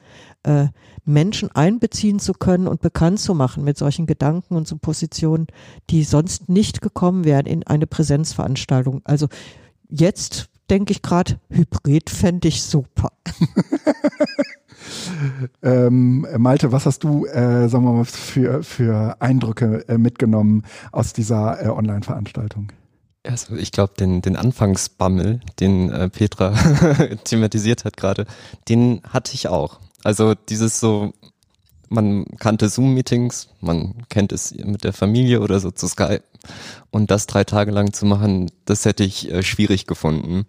äh, Menschen einbeziehen zu können und bekannt zu machen mit solchen Gedanken und so Positionen, die sonst nicht gekommen wären in eine Präsenzveranstaltung. Also jetzt denke ich gerade, Hybrid fände ich super. ähm, Malte, was hast du, äh, sagen wir mal, für, für Eindrücke äh, mitgenommen aus dieser äh, Online-Veranstaltung? Also ich glaube, den, den Anfangsbammel, den äh, Petra thematisiert hat gerade, den hatte ich auch. Also dieses so, man kannte Zoom-Meetings, man kennt es mit der Familie oder so zu Skype. Und das drei Tage lang zu machen, das hätte ich äh, schwierig gefunden.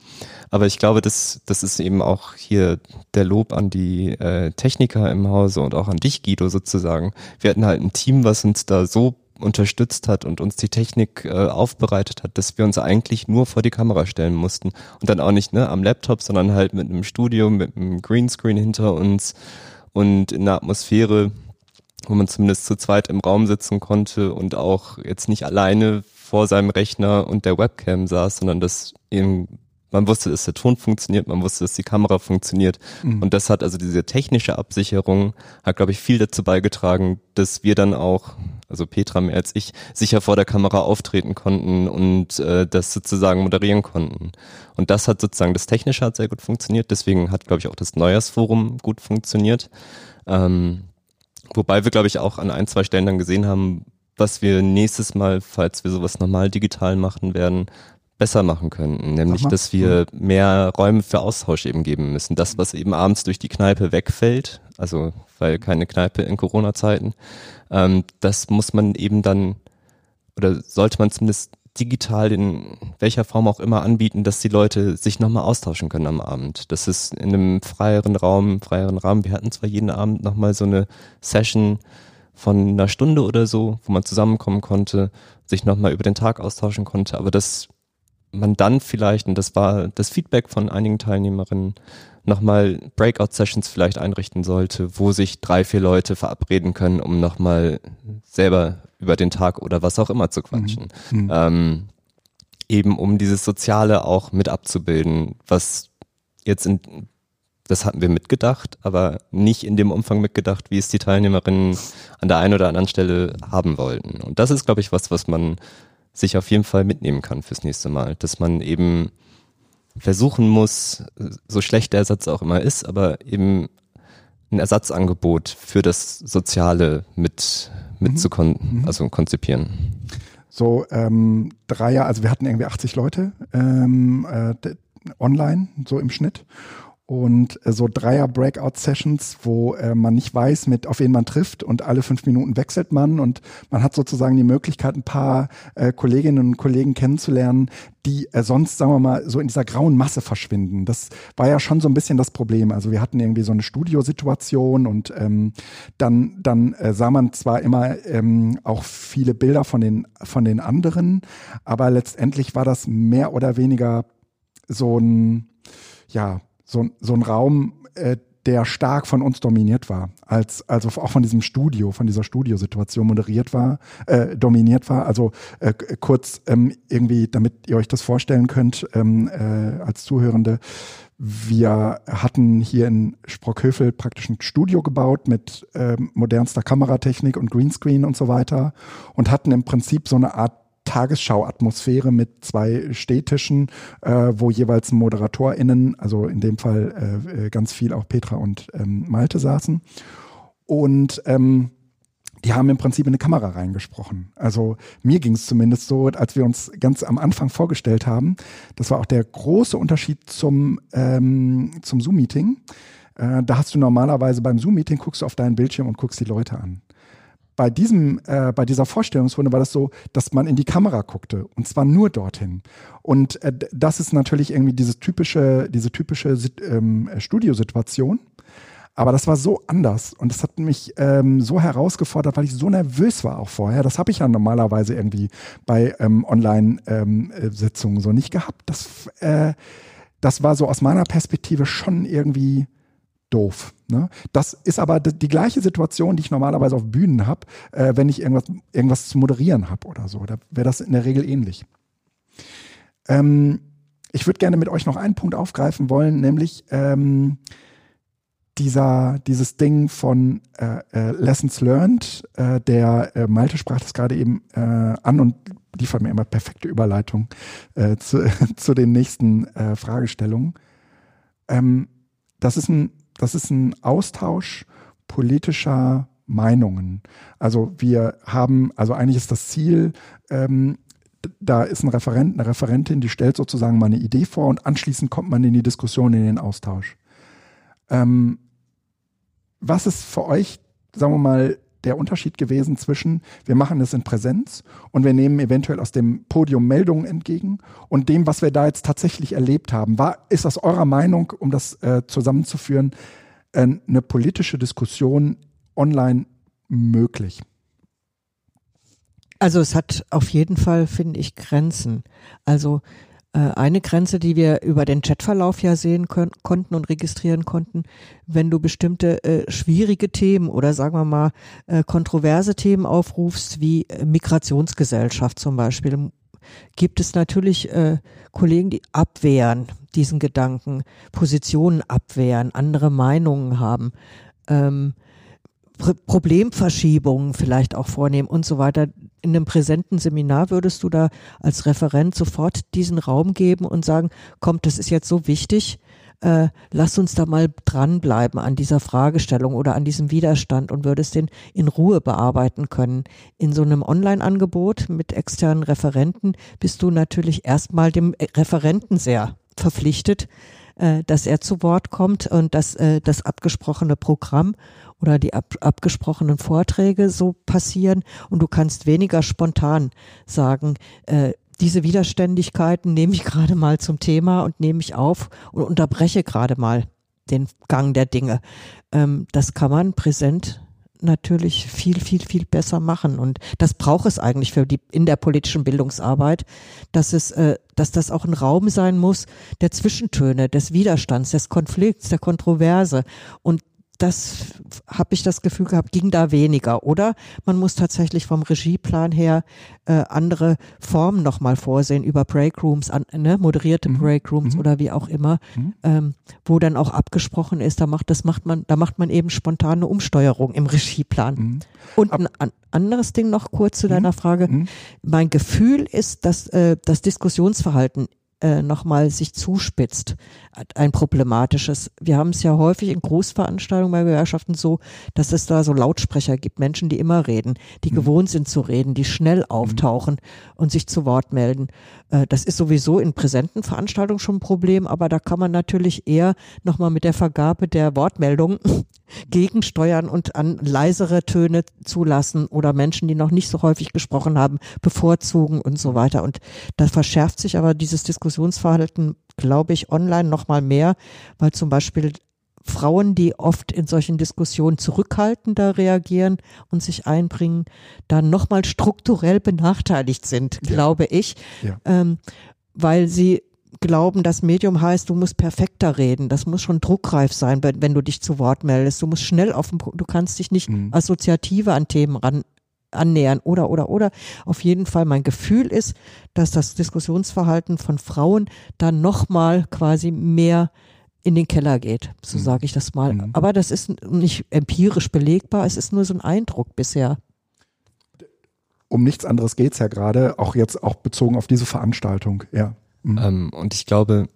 Aber ich glaube, das, das ist eben auch hier der Lob an die äh, Techniker im Hause und auch an dich, Guido, sozusagen. Wir hatten halt ein Team, was uns da so unterstützt hat und uns die Technik äh, aufbereitet hat, dass wir uns eigentlich nur vor die Kamera stellen mussten und dann auch nicht ne, am Laptop, sondern halt mit einem Studio, mit einem Greenscreen hinter uns und in einer Atmosphäre, wo man zumindest zu zweit im Raum sitzen konnte und auch jetzt nicht alleine vor seinem Rechner und der Webcam saß, sondern dass eben man wusste, dass der Ton funktioniert, man wusste, dass die Kamera funktioniert. Mhm. Und das hat also diese technische Absicherung, hat, glaube ich, viel dazu beigetragen, dass wir dann auch also Petra mehr als ich, sicher vor der Kamera auftreten konnten und äh, das sozusagen moderieren konnten. Und das hat sozusagen, das Technische hat sehr gut funktioniert, deswegen hat, glaube ich, auch das Neujahrsforum gut funktioniert. Ähm, wobei wir, glaube ich, auch an ein, zwei Stellen dann gesehen haben, was wir nächstes Mal, falls wir sowas normal digital machen werden, besser machen könnten, nämlich dass wir mehr Räume für Austausch eben geben müssen. Das, was eben abends durch die Kneipe wegfällt, also weil keine Kneipe in Corona-Zeiten, ähm, das muss man eben dann oder sollte man zumindest digital in welcher Form auch immer anbieten, dass die Leute sich nochmal austauschen können am Abend. Das ist in einem freieren Raum, freieren Rahmen. Wir hatten zwar jeden Abend nochmal so eine Session von einer Stunde oder so, wo man zusammenkommen konnte, sich nochmal über den Tag austauschen konnte, aber das man dann vielleicht, und das war das Feedback von einigen Teilnehmerinnen, nochmal Breakout-Sessions vielleicht einrichten sollte, wo sich drei, vier Leute verabreden können, um nochmal selber über den Tag oder was auch immer zu quatschen. Mhm. mhm. Ähm, eben um dieses Soziale auch mit abzubilden, was jetzt in, das hatten wir mitgedacht, aber nicht in dem Umfang mitgedacht, wie es die Teilnehmerinnen an der einen oder anderen Stelle haben wollten. Und das ist, glaube ich, was, was man sich auf jeden Fall mitnehmen kann fürs nächste Mal. Dass man eben versuchen muss, so schlecht der Ersatz auch immer ist, aber eben ein Ersatzangebot für das Soziale mit, mit mhm. zu kon mhm. also konzipieren. So ähm, Dreier, also wir hatten irgendwie 80 Leute ähm, äh, online, so im Schnitt und äh, so Dreier Breakout Sessions, wo äh, man nicht weiß, mit auf wen man trifft und alle fünf Minuten wechselt man und man hat sozusagen die Möglichkeit, ein paar äh, Kolleginnen und Kollegen kennenzulernen, die äh, sonst, sagen wir mal, so in dieser grauen Masse verschwinden. Das war ja schon so ein bisschen das Problem. Also wir hatten irgendwie so eine Studiosituation und ähm, dann, dann äh, sah man zwar immer ähm, auch viele Bilder von den, von den anderen, aber letztendlich war das mehr oder weniger so ein, ja, so, so ein Raum, äh, der stark von uns dominiert war, als also auch von diesem Studio, von dieser Studiosituation moderiert war, äh, dominiert war. Also äh, kurz ähm, irgendwie, damit ihr euch das vorstellen könnt ähm, äh, als Zuhörende, wir hatten hier in Sprockhövel praktisch ein Studio gebaut mit äh, modernster Kameratechnik und Greenscreen und so weiter und hatten im Prinzip so eine Art Tagesschau-Atmosphäre mit zwei Stehtischen, äh, wo jeweils ModeratorInnen, also in dem Fall äh, äh, ganz viel auch Petra und ähm, Malte saßen. Und ähm, die haben im Prinzip in eine Kamera reingesprochen. Also mir ging es zumindest so, als wir uns ganz am Anfang vorgestellt haben. Das war auch der große Unterschied zum, ähm, zum Zoom-Meeting. Äh, da hast du normalerweise beim Zoom-Meeting guckst du auf deinen Bildschirm und guckst die Leute an. Bei diesem, äh, bei dieser Vorstellungsrunde war das so, dass man in die Kamera guckte und zwar nur dorthin. Und äh, das ist natürlich irgendwie diese typische, diese typische ähm, Studiosituation. Aber das war so anders und das hat mich ähm, so herausgefordert, weil ich so nervös war auch vorher. Das habe ich ja normalerweise irgendwie bei ähm, Online-Sitzungen ähm, so nicht gehabt. Das, äh, das war so aus meiner Perspektive schon irgendwie doof. Ne? Das ist aber die gleiche Situation, die ich normalerweise auf Bühnen habe, äh, wenn ich irgendwas, irgendwas zu moderieren habe oder so. Da wäre das in der Regel ähnlich. Ähm, ich würde gerne mit euch noch einen Punkt aufgreifen wollen, nämlich ähm, dieser, dieses Ding von äh, äh, Lessons Learned, äh, der äh, Malte sprach das gerade eben äh, an und liefert mir immer perfekte Überleitung zu, zu den nächsten Fragestellungen. Ähm, das, ist ein, das ist ein Austausch politischer Meinungen. Also wir haben, also eigentlich ist das Ziel, ähm, da ist ein Referent, eine Referentin, die stellt sozusagen mal eine Idee vor und anschließend kommt man in die Diskussion, in den Austausch. Ähm, was ist für euch, sagen wir mal, der Unterschied gewesen zwischen, wir machen es in Präsenz und wir nehmen eventuell aus dem Podium Meldungen entgegen und dem, was wir da jetzt tatsächlich erlebt haben. War, ist aus eurer Meinung, um das äh, zusammenzuführen, äh, eine politische Diskussion online möglich? Also es hat auf jeden Fall, finde ich, Grenzen. Also eine Grenze, die wir über den Chatverlauf ja sehen können, konnten und registrieren konnten, wenn du bestimmte äh, schwierige Themen oder sagen wir mal äh, kontroverse Themen aufrufst, wie äh, Migrationsgesellschaft zum Beispiel, gibt es natürlich äh, Kollegen, die abwehren diesen Gedanken, Positionen abwehren, andere Meinungen haben. Ähm, Problemverschiebungen vielleicht auch vornehmen und so weiter. In einem präsenten Seminar würdest du da als Referent sofort diesen Raum geben und sagen, kommt, das ist jetzt so wichtig, äh, lass uns da mal dranbleiben an dieser Fragestellung oder an diesem Widerstand und würdest den in Ruhe bearbeiten können. In so einem Online-Angebot mit externen Referenten bist du natürlich erstmal dem Referenten sehr verpflichtet, äh, dass er zu Wort kommt und dass äh, das abgesprochene Programm oder die ab, abgesprochenen Vorträge so passieren und du kannst weniger spontan sagen, äh, diese Widerständigkeiten nehme ich gerade mal zum Thema und nehme ich auf und unterbreche gerade mal den Gang der Dinge. Ähm, das kann man präsent natürlich viel, viel, viel besser machen. Und das braucht es eigentlich für die, in der politischen Bildungsarbeit, dass es, äh, dass das auch ein Raum sein muss der Zwischentöne, des Widerstands, des Konflikts, der Kontroverse. Und das habe ich das Gefühl gehabt, ging da weniger. Oder man muss tatsächlich vom Regieplan her äh, andere Formen nochmal vorsehen über Breakrooms, an, ne, moderierte mhm. Breakrooms mhm. oder wie auch immer, mhm. ähm, wo dann auch abgesprochen ist, da macht das macht man, da macht man eben spontane Umsteuerung im Regieplan. Mhm. Und ein an, anderes Ding noch kurz zu deiner mhm. Frage. Mhm. Mein Gefühl ist, dass äh, das Diskussionsverhalten äh, nochmal sich zuspitzt, ein problematisches. Wir haben es ja häufig in Großveranstaltungen bei Gewerkschaften so, dass es da so Lautsprecher gibt, Menschen, die immer reden, die mhm. gewohnt sind zu reden, die schnell mhm. auftauchen mhm. und sich zu Wort melden. Äh, das ist sowieso in präsenten Veranstaltungen schon ein Problem, aber da kann man natürlich eher nochmal mit der Vergabe der Wortmeldung gegensteuern und an leisere Töne zulassen oder Menschen, die noch nicht so häufig gesprochen haben, bevorzugen und so weiter. Und da verschärft sich aber dieses Diskussionsverhalten, glaube ich, online noch mal mehr, weil zum Beispiel Frauen, die oft in solchen Diskussionen zurückhaltender reagieren und sich einbringen, dann nochmal strukturell benachteiligt sind, ja. glaube ich, ja. ähm, weil sie glauben, das Medium heißt, du musst perfekter reden. Das muss schon druckreif sein, wenn, wenn du dich zu Wort meldest. Du musst schnell auf den Punkt, du kannst dich nicht mhm. assoziative an Themen ran, annähern oder, oder, oder. Auf jeden Fall mein Gefühl ist, dass das Diskussionsverhalten von Frauen dann nochmal quasi mehr in den Keller geht, so mhm. sage ich das mal. Mhm. Aber das ist nicht empirisch belegbar, es ist nur so ein Eindruck bisher um nichts anderes geht's ja gerade, auch jetzt auch bezogen auf diese Veranstaltung, ja. Mhm. Ähm, und ich glaube,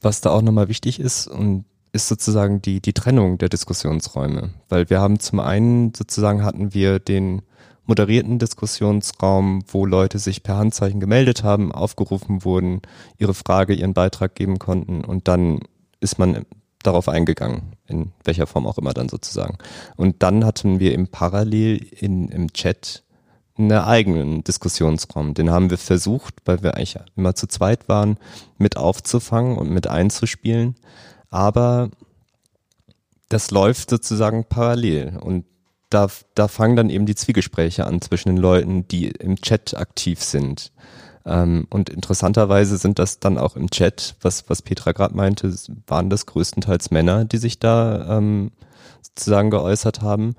was da auch nochmal wichtig ist und ist sozusagen die, die Trennung der Diskussionsräume. Weil wir haben zum einen sozusagen hatten wir den moderierten Diskussionsraum, wo Leute sich per Handzeichen gemeldet haben, aufgerufen wurden, ihre Frage, ihren Beitrag geben konnten und dann ist man darauf eingegangen, in welcher Form auch immer dann sozusagen. Und dann hatten wir im Parallel in, im Chat einen eigenen Diskussionsraum. Den haben wir versucht, weil wir eigentlich immer zu zweit waren, mit aufzufangen und mit einzuspielen. Aber das läuft sozusagen parallel und da, da fangen dann eben die Zwiegespräche an zwischen den Leuten, die im Chat aktiv sind. Ähm, und interessanterweise sind das dann auch im Chat, was, was Petra gerade meinte, waren das größtenteils Männer, die sich da ähm, sozusagen geäußert haben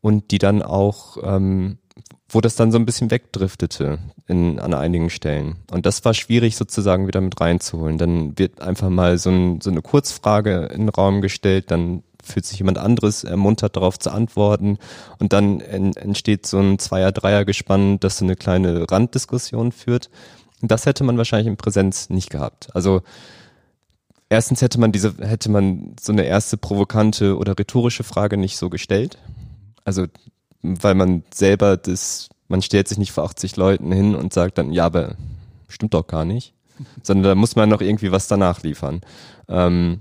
und die dann auch, ähm, wo das dann so ein bisschen wegdriftete in, an einigen Stellen. Und das war schwierig sozusagen wieder mit reinzuholen. Dann wird einfach mal so, ein, so eine Kurzfrage in den Raum gestellt, dann fühlt sich jemand anderes ermuntert, darauf zu antworten. Und dann entsteht so ein Zweier-Dreier-Gespann, das so eine kleine Randdiskussion führt. Und das hätte man wahrscheinlich in Präsenz nicht gehabt. Also erstens hätte man diese, hätte man so eine erste provokante oder rhetorische Frage nicht so gestellt. Also, weil man selber das, man stellt sich nicht vor 80 Leuten hin und sagt dann, ja, aber stimmt doch gar nicht. Sondern da muss man noch irgendwie was danach liefern. Ähm,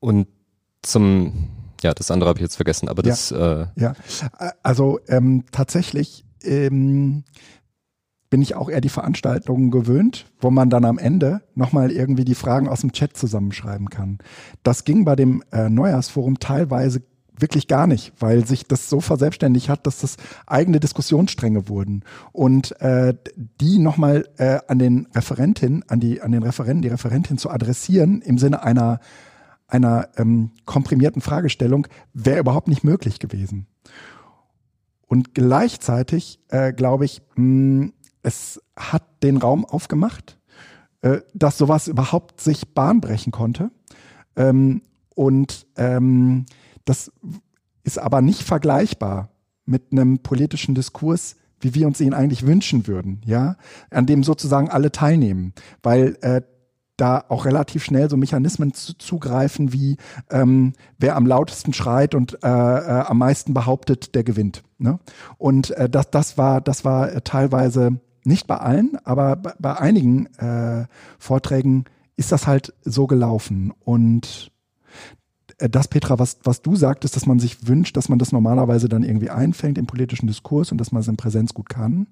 und zum, ja, das andere habe ich jetzt vergessen, aber das. Ja, äh, ja. also ähm, tatsächlich ähm, bin ich auch eher die Veranstaltungen gewöhnt, wo man dann am Ende nochmal irgendwie die Fragen aus dem Chat zusammenschreiben kann. Das ging bei dem äh, Neujahrsforum teilweise wirklich gar nicht, weil sich das so verselbstständigt hat, dass das eigene Diskussionsstränge wurden und äh, die nochmal äh, an den Referentin, an die an den Referenten, die Referentin zu adressieren im Sinne einer einer ähm, komprimierten Fragestellung wäre überhaupt nicht möglich gewesen. Und gleichzeitig äh, glaube ich, mh, es hat den Raum aufgemacht, äh, dass sowas überhaupt sich Bahn brechen konnte. Ähm, und ähm, das ist aber nicht vergleichbar mit einem politischen Diskurs, wie wir uns ihn eigentlich wünschen würden, ja, an dem sozusagen alle teilnehmen, weil äh, da auch relativ schnell so Mechanismen zu, zugreifen wie ähm, wer am lautesten schreit und äh, äh, am meisten behauptet, der gewinnt. Ne? Und äh, das, das war, das war äh, teilweise nicht bei allen, aber bei, bei einigen äh, Vorträgen ist das halt so gelaufen. Und das, Petra, was, was du sagtest, dass man sich wünscht, dass man das normalerweise dann irgendwie einfängt im politischen Diskurs und dass man es in Präsenz gut kann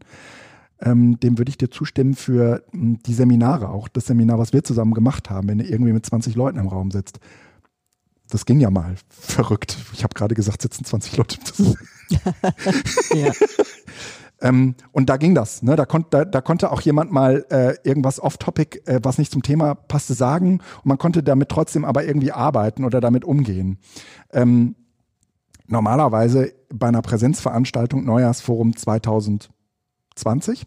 ähm, dem würde ich dir zustimmen für hm, die Seminare auch. Das Seminar, was wir zusammen gemacht haben, wenn du irgendwie mit 20 Leuten im Raum sitzt. Das ging ja mal. Verrückt. Ich habe gerade gesagt, sitzen 20 Leute. ja. ähm, und da ging das. Ne? Da, konnt, da, da konnte auch jemand mal äh, irgendwas off-topic, äh, was nicht zum Thema passte, sagen. Und man konnte damit trotzdem aber irgendwie arbeiten oder damit umgehen. Ähm, normalerweise bei einer Präsenzveranstaltung Neujahrsforum 2000 20.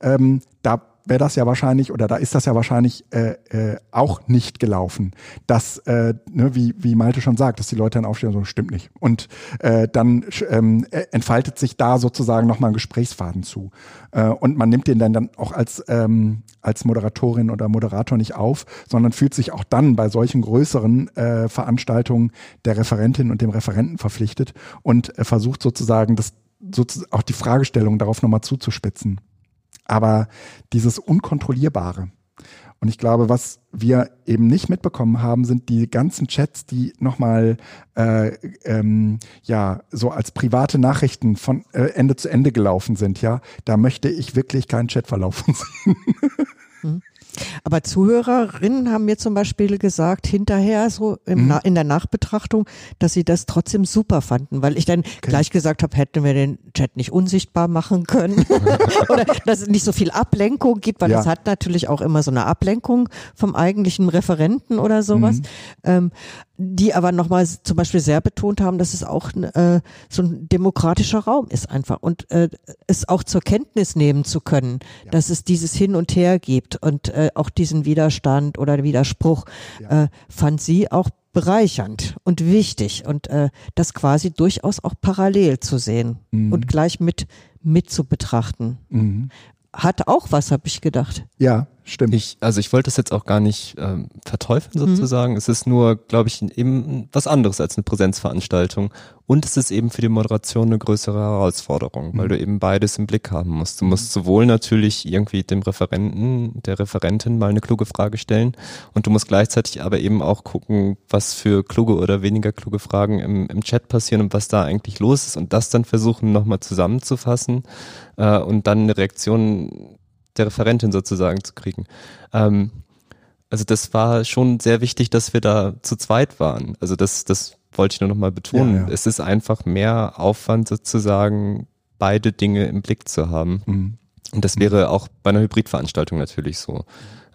Ähm, da wäre das ja wahrscheinlich oder da ist das ja wahrscheinlich äh, äh, auch nicht gelaufen. Dass, äh, ne, wie, wie Malte schon sagt, dass die Leute dann aufstehen, so stimmt nicht. Und äh, dann ähm, äh, entfaltet sich da sozusagen nochmal ein Gesprächsfaden zu. Äh, und man nimmt den dann, dann auch als, ähm, als Moderatorin oder Moderator nicht auf, sondern fühlt sich auch dann bei solchen größeren äh, Veranstaltungen der Referentin und dem Referenten verpflichtet und äh, versucht sozusagen das sozusagen auch die Fragestellung darauf nochmal zuzuspitzen. Aber dieses Unkontrollierbare. Und ich glaube, was wir eben nicht mitbekommen haben, sind die ganzen Chats, die nochmal äh, ähm, ja so als private Nachrichten von äh, Ende zu Ende gelaufen sind. Ja, da möchte ich wirklich keinen Chatverlauf sehen. Hm. Aber Zuhörerinnen haben mir zum Beispiel gesagt, hinterher so im, mhm. in der Nachbetrachtung, dass sie das trotzdem super fanden, weil ich dann okay. gleich gesagt habe, hätten wir den Chat nicht unsichtbar machen können oder dass es nicht so viel Ablenkung gibt, weil ja. es hat natürlich auch immer so eine Ablenkung vom eigentlichen Referenten oder sowas. Mhm. Ähm, die aber nochmal zum Beispiel sehr betont haben, dass es auch äh, so ein demokratischer Raum ist einfach und äh, es auch zur Kenntnis nehmen zu können, ja. dass es dieses Hin und Her gibt und äh, auch diesen Widerstand oder Widerspruch ja. äh, fand sie auch bereichernd und wichtig und äh, das quasi durchaus auch parallel zu sehen Mhm. und gleich mit mit zu betrachten. Mhm. Hat auch was, habe ich gedacht. Ja, stimmt. Ich, also ich wollte das jetzt auch gar nicht ähm, verteufeln sozusagen. Es ist nur, glaube ich, eben was anderes als eine Präsenzveranstaltung. Und es ist eben für die Moderation eine größere Herausforderung, weil Mhm. du eben beides im Blick haben musst. Du musst sowohl natürlich irgendwie dem Referenten, der Referentin mal eine kluge Frage stellen und du musst gleichzeitig aber eben auch gucken, was für kluge oder weniger kluge Fragen im, im Chat passieren und was da eigentlich los ist und das dann versuchen nochmal zusammenzufassen äh, und dann eine Reaktion der Referentin sozusagen zu kriegen. Ähm, also das war schon sehr wichtig, dass wir da zu zweit waren. Also das, das wollte ich nur noch mal betonen. Ja, ja. Es ist einfach mehr Aufwand sozusagen, beide Dinge im Blick zu haben. Mhm. Und das wäre auch bei einer Hybridveranstaltung natürlich so.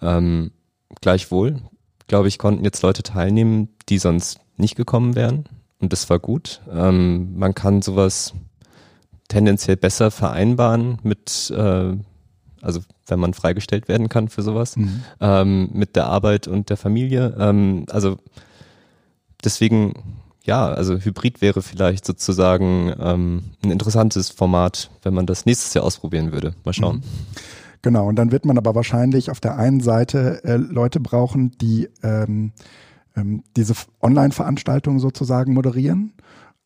Ähm, gleichwohl, glaube ich, konnten jetzt Leute teilnehmen, die sonst nicht gekommen wären. Und das war gut. Ähm, man kann sowas tendenziell besser vereinbaren mit, äh, also wenn man freigestellt werden kann für sowas, Mhm. ähm, mit der Arbeit und der Familie. Ähm, also deswegen, ja, also Hybrid wäre vielleicht sozusagen ähm, ein interessantes Format, wenn man das nächstes Jahr ausprobieren würde. Mal schauen. Genau, und dann wird man aber wahrscheinlich auf der einen Seite äh, Leute brauchen, die ähm, ähm, diese F- Online-Veranstaltung sozusagen moderieren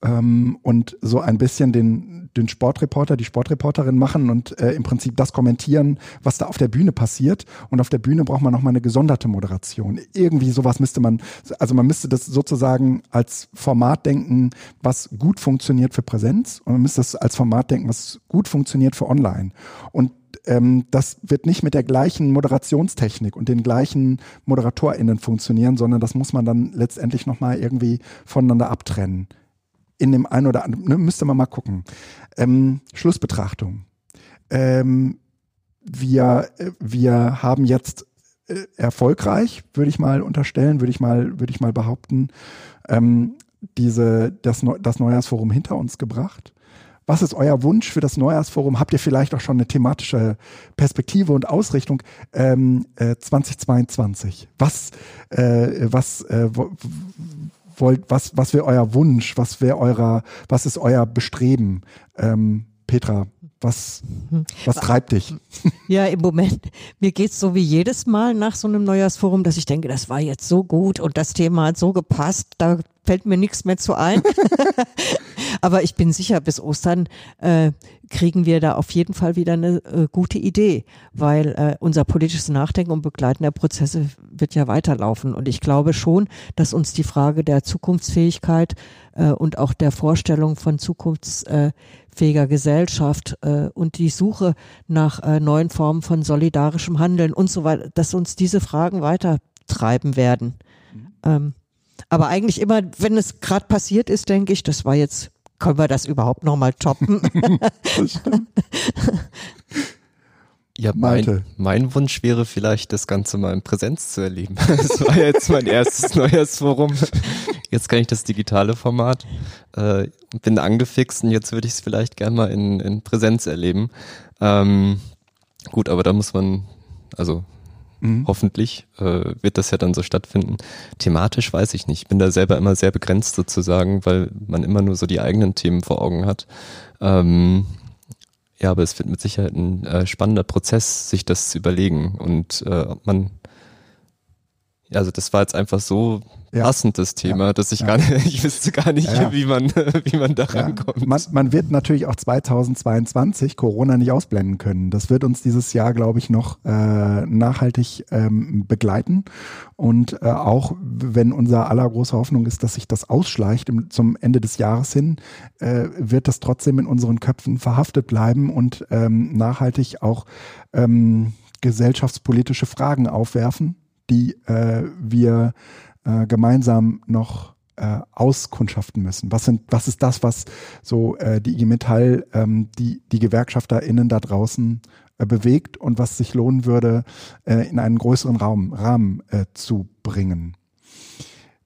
ähm, und so ein bisschen den, den Sportreporter, die Sportreporterin machen und äh, im Prinzip das kommentieren, was da auf der Bühne passiert. Und auf der Bühne braucht man nochmal eine gesonderte Moderation. Irgendwie sowas müsste man, also man müsste das sozusagen als Format denken, was gut funktioniert für Präsenz und man müsste das als Format denken, was gut funktioniert für Online. Und ähm, das wird nicht mit der gleichen Moderationstechnik und den gleichen ModeratorInnen funktionieren, sondern das muss man dann letztendlich nochmal irgendwie voneinander abtrennen. In dem einen oder anderen, ne, müsste man mal gucken. Ähm, Schlussbetrachtung. Ähm, wir, äh, wir haben jetzt äh, erfolgreich, würde ich mal unterstellen, würde ich mal, würde ich mal behaupten, ähm, diese, das, das Neujahrsforum hinter uns gebracht. Was ist euer Wunsch für das Neujahrsforum? Habt ihr vielleicht auch schon eine thematische Perspektive und Ausrichtung ähm, äh, 2022? Was, äh, was, äh, wollt, was, was wäre euer Wunsch? Was wäre eurer, was ist euer Bestreben? Ähm, Petra, was, was treibt dich? Ja, im Moment, mir geht's so wie jedes Mal nach so einem Neujahrsforum, dass ich denke, das war jetzt so gut und das Thema hat so gepasst, da fällt mir nichts mehr zu ein. Aber ich bin sicher, bis Ostern äh, kriegen wir da auf jeden Fall wieder eine äh, gute Idee, weil äh, unser politisches Nachdenken und Begleiten der Prozesse wird ja weiterlaufen. Und ich glaube schon, dass uns die Frage der Zukunftsfähigkeit äh, und auch der Vorstellung von zukunftsfähiger Gesellschaft äh, und die Suche nach äh, neuen Formen von solidarischem Handeln und so weiter, dass uns diese Fragen weitertreiben werden. Ähm, aber eigentlich immer, wenn es gerade passiert ist, denke ich, das war jetzt, können wir das überhaupt nochmal toppen? Ja, mein, mein Wunsch wäre vielleicht, das Ganze mal in Präsenz zu erleben. Das war jetzt mein erstes Neujahrsforum. Jetzt kann ich das digitale Format. Äh, bin angefixt und jetzt würde ich es vielleicht gerne mal in, in Präsenz erleben. Ähm, gut, aber da muss man, also Mhm. hoffentlich äh, wird das ja dann so stattfinden. Thematisch weiß ich nicht. Ich bin da selber immer sehr begrenzt sozusagen, weil man immer nur so die eigenen Themen vor Augen hat. Ähm, ja, aber es wird mit Sicherheit ein äh, spannender Prozess, sich das zu überlegen. Und äh, ob man, also das war jetzt einfach so Ja. passend, das Thema, dass ich Ja. gar nicht, ich wüsste gar nicht, Ja, ja. wie man, wie man da Ja, rankommt. man, man wird natürlich auch 2022 Corona nicht ausblenden können. Das wird uns dieses Jahr, glaube ich, noch äh, nachhaltig ähm, begleiten. Und äh, auch wenn unser aller große Hoffnung ist, dass sich das ausschleicht im, zum Ende des Jahres hin, äh, wird das trotzdem in unseren Köpfen verhaftet bleiben und ähm, nachhaltig auch ähm, gesellschaftspolitische Fragen aufwerfen, die äh, wir äh, gemeinsam noch äh, auskundschaften müssen. Was sind, was ist das, was so äh, die IG Metall, ähm, die die GewerkschafterInnen da draußen äh, bewegt und was sich lohnen würde, äh, in einen größeren Raum, Rahmen äh, zu bringen?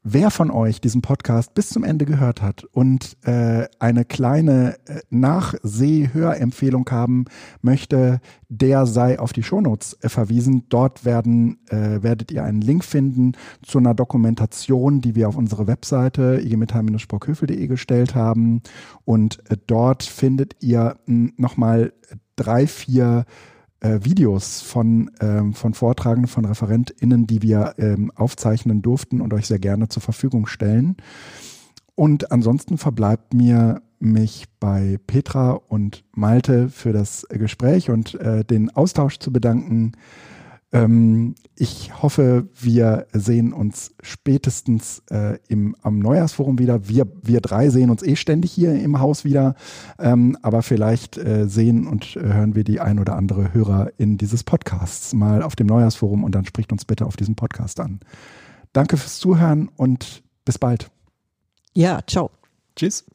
Wer von euch diesen Podcast bis zum Ende gehört hat und äh, eine kleine äh, Nachseh-Hörempfehlung haben möchte, der sei auf die Shownotes äh, verwiesen. Dort werden, äh, werdet ihr einen Link finden zu einer Dokumentation, die wir auf unsere Webseite igmetall-sprockhöfel.de gestellt haben. Und äh, dort findet ihr nochmal drei, vier äh, Videos von, ähm, von Vortragenden, von ReferentInnen, die wir ähm, aufzeichnen durften und euch sehr gerne zur Verfügung stellen. Und ansonsten verbleibt mir, mich bei Petra und Malte für das Gespräch und äh, den Austausch zu bedanken. Ähm, ich hoffe, wir sehen uns spätestens äh, im, am Neujahrsforum wieder. Wir, wir drei sehen uns eh ständig hier im Haus wieder, ähm, aber vielleicht äh, sehen und äh, hören wir die ein oder andere Hörer in dieses Podcasts mal auf dem Neujahrsforum und dann spricht uns bitte auf diesem Podcast an. Danke fürs Zuhören und bis bald. Ja, ciao. Tschüss.